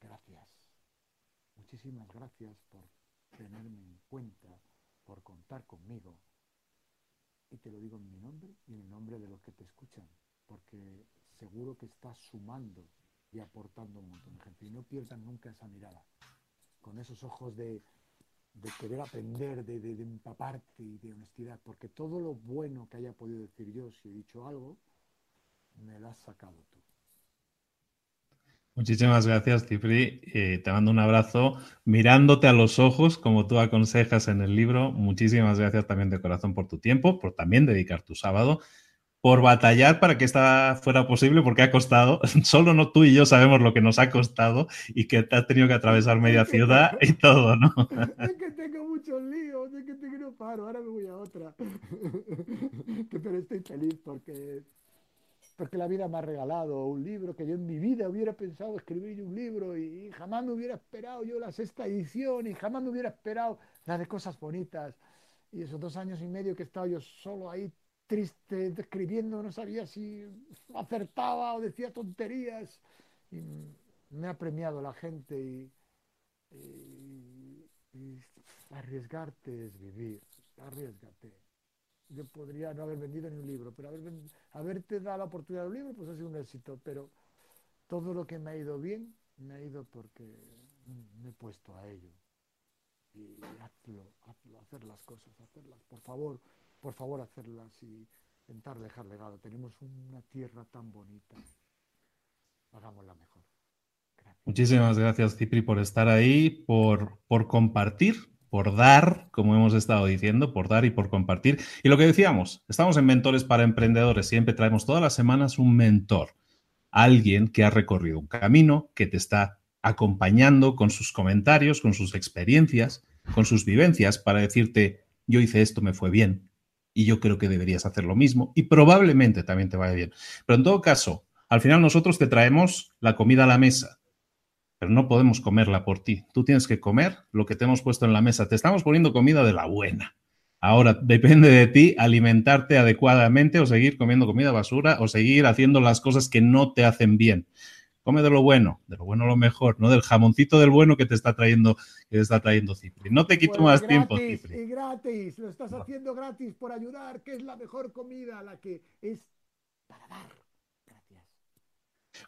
gracias. Muchísimas gracias por tenerme en cuenta, por contar conmigo, y te lo digo en mi nombre y en el nombre de los que te escuchan, porque seguro que estás sumando y aportando un montón de gente. Y no pierdan nunca esa mirada, con esos ojos de, querer aprender, de, de, empaparte y de honestidad, porque todo lo bueno que haya podido decir yo, si he dicho algo, me lo has sacado tú. Muchísimas gracias, Cipri. Eh, te mando un abrazo mirándote a los ojos, como tú aconsejas en el libro. Muchísimas gracias también de corazón por tu tiempo, por también dedicar tu sábado, por batallar para que esta fuera posible, porque ha costado. (laughs) Solo no tú y yo sabemos lo que nos ha costado y que te has tenido que atravesar media ciudad y todo, ¿no? (laughs) Es que tengo muchos líos, es que, tengo no paro, ahora me voy a otra. (laughs) Pero estoy feliz porque porque la vida me ha regalado un libro que yo en mi vida hubiera pensado escribir un libro y, jamás me hubiera esperado yo la sexta edición y jamás me hubiera esperado la de cosas bonitas. Y esos dos años y medio que he estado yo solo ahí triste, escribiendo, no sabía si acertaba o decía tonterías. Y me ha premiado la gente y, arriesgarte es vivir, arriesgate yo podría no haber vendido ni un libro, pero haber, haberte dado la oportunidad de un libro, pues ha sido un éxito. Pero todo lo que me ha ido bien, me ha ido porque me he puesto a ello. y hazlo, hazlo, hacer las cosas, hacerlas, por favor, por favor hacerlas y intentar dejar legado. Tenemos una tierra tan bonita, hagámosla mejor. Muchísimas gracias, Cipri, por estar ahí, por, por compartir, por dar, como hemos estado diciendo, por dar y por compartir. Y lo que decíamos, estamos en Mentores para Emprendedores. Siempre traemos todas las semanas un mentor, alguien que ha recorrido un camino, que te está acompañando con sus comentarios, con sus experiencias, con sus vivencias para decirte, yo hice esto, me fue bien, y yo creo que deberías hacer lo mismo, y probablemente también te vaya bien. Pero en todo caso, al final nosotros te traemos la comida a la mesa pero no podemos comerla por ti. Tú tienes que comer lo que te hemos puesto en la mesa. Te estamos poniendo comida de la buena. Ahora depende de ti alimentarte adecuadamente o seguir comiendo comida basura o seguir haciendo las cosas que no te hacen bien. Come de lo bueno, de lo bueno lo mejor, no del jamoncito del bueno que te está trayendo, que te está trayendo Cipri. No te quito más tiempo, Cipri. Y gratis, lo estás haciendo gratis por ayudar, que es la mejor comida, la que es para dar.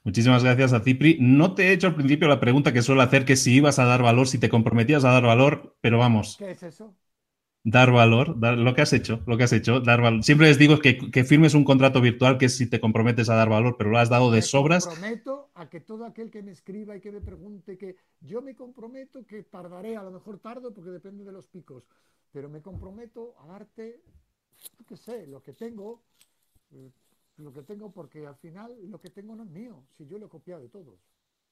Muchísimas gracias a Cipri. No te he hecho al principio la pregunta que suelo hacer, que si ibas a dar valor, si te comprometías a dar valor, pero vamos. ¿Qué es eso? Dar valor, dar, lo que has hecho, lo que has hecho, dar valor. Siempre les digo que, que, firmes un contrato virtual que es si te comprometes a dar valor, pero lo has dado de sobras. Me comprometo a que todo aquel que me escriba y que me pregunte que yo me comprometo que tardaré, a lo mejor tardo porque depende de los picos, pero me comprometo a darte, qué sé, lo que tengo, eh, lo que tengo porque al final lo que tengo no es mío, si yo lo he copiado de todos.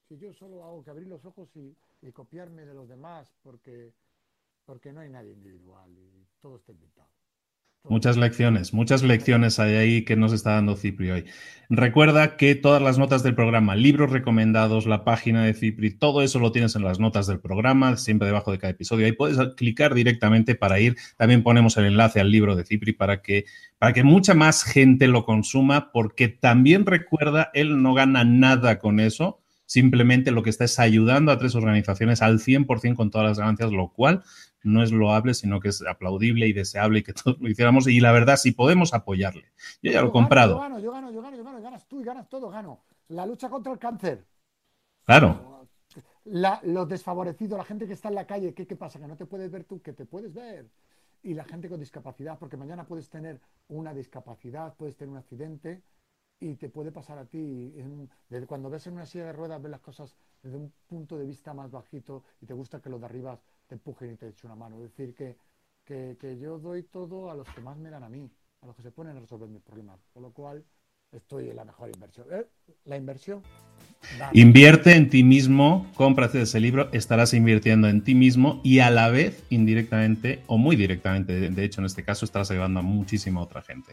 Si yo solo hago que abrir los ojos y, y copiarme de los demás porque, porque no hay nadie individual y todo está inventado. Muchas lecciones, muchas lecciones hay ahí que nos está dando Cipri hoy. Recuerda que todas las notas del programa, libros recomendados, la página de Cipri, todo eso lo tienes en las notas del programa, siempre debajo de cada episodio. Ahí puedes clicar directamente para ir. También ponemos el enlace al libro de Cipri para que, para que mucha más gente lo consuma, porque también recuerda, él no gana nada con eso simplemente lo que está es ayudando a tres organizaciones al 100% con todas las ganancias, lo cual no es loable, sino que es aplaudible y deseable y que (laughs) todos lo hiciéramos. Y la verdad, si podemos apoyarle. Yo ya lo he comprado. Yo gano, yo gano, yo gano, yo gano, ganas tú y ganas todo, gano. La lucha contra el cáncer. Claro. La, los desfavorecidos, la gente que está en la calle, ¿qué, ¿qué pasa? Que no te puedes ver tú, que te puedes ver. Y la gente con discapacidad, porque mañana puedes tener una discapacidad, puedes tener un accidente y te puede pasar a ti. Desde cuando ves en una silla de ruedas, ves las cosas desde un punto de vista más bajito y te gusta que los de arriba te empujen y te echen una mano. Es decir, que, que, que, yo doy todo a los que más me dan a mí, a los que se ponen a resolver mis problemas. Con lo cual, estoy en la mejor inversión. ¿Eh? La inversión. Invierte en ti mismo, cómprate ese libro, estarás invirtiendo en ti mismo y a la vez, indirectamente o muy directamente, de hecho en este caso, estarás ayudando a muchísima otra gente.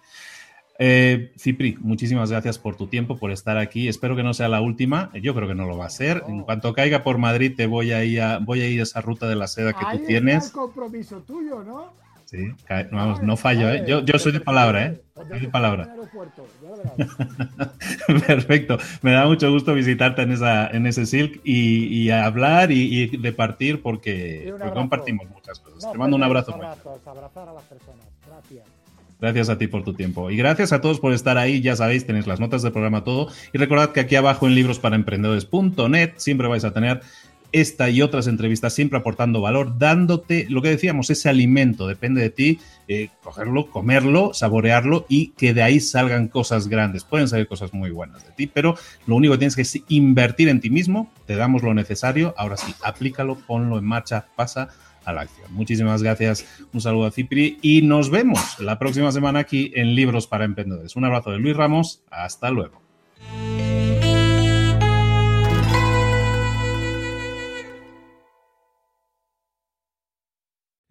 Eh, Cipri, muchísimas gracias por tu tiempo, por estar aquí. Espero que no sea la última. Yo creo que no lo va a ser. En cuanto caiga por Madrid, te voy a ir a, voy a, ir a esa ruta de la seda que Ahí tú tienes. El compromiso tuyo, ¿no? Sí, vamos, no fallo, ¿eh? Yo, yo soy de palabra, ¿eh? Soy de palabra. Perfecto. Me da mucho gusto visitarte en, esa, en ese Silk y, y hablar y, y, departir porque, porque compartimos muchas cosas. No, Te mando un abrazo. Abrazos, abrazar a las personas. Gracias. Gracias a ti por tu tiempo. Y gracias a todos por estar ahí. Ya sabéis, tenéis las notas del programa todo. Y recordad que aquí abajo en librosparaemprendedores.net siempre vais a tener esta y otras entrevistas, siempre aportando valor, dándote lo que decíamos, ese alimento. Depende de ti eh, cogerlo, comerlo, saborearlo y que de ahí salgan cosas grandes. Pueden salir cosas muy buenas de ti, pero lo único que tienes que es invertir en ti mismo. Te damos lo necesario. Ahora sí, aplícalo, ponlo en marcha, pasa a la acción. Muchísimas gracias, un saludo a Cipri y nos vemos la próxima semana aquí en Libros para Emprendedores. Un abrazo de Luis Ramos, hasta luego.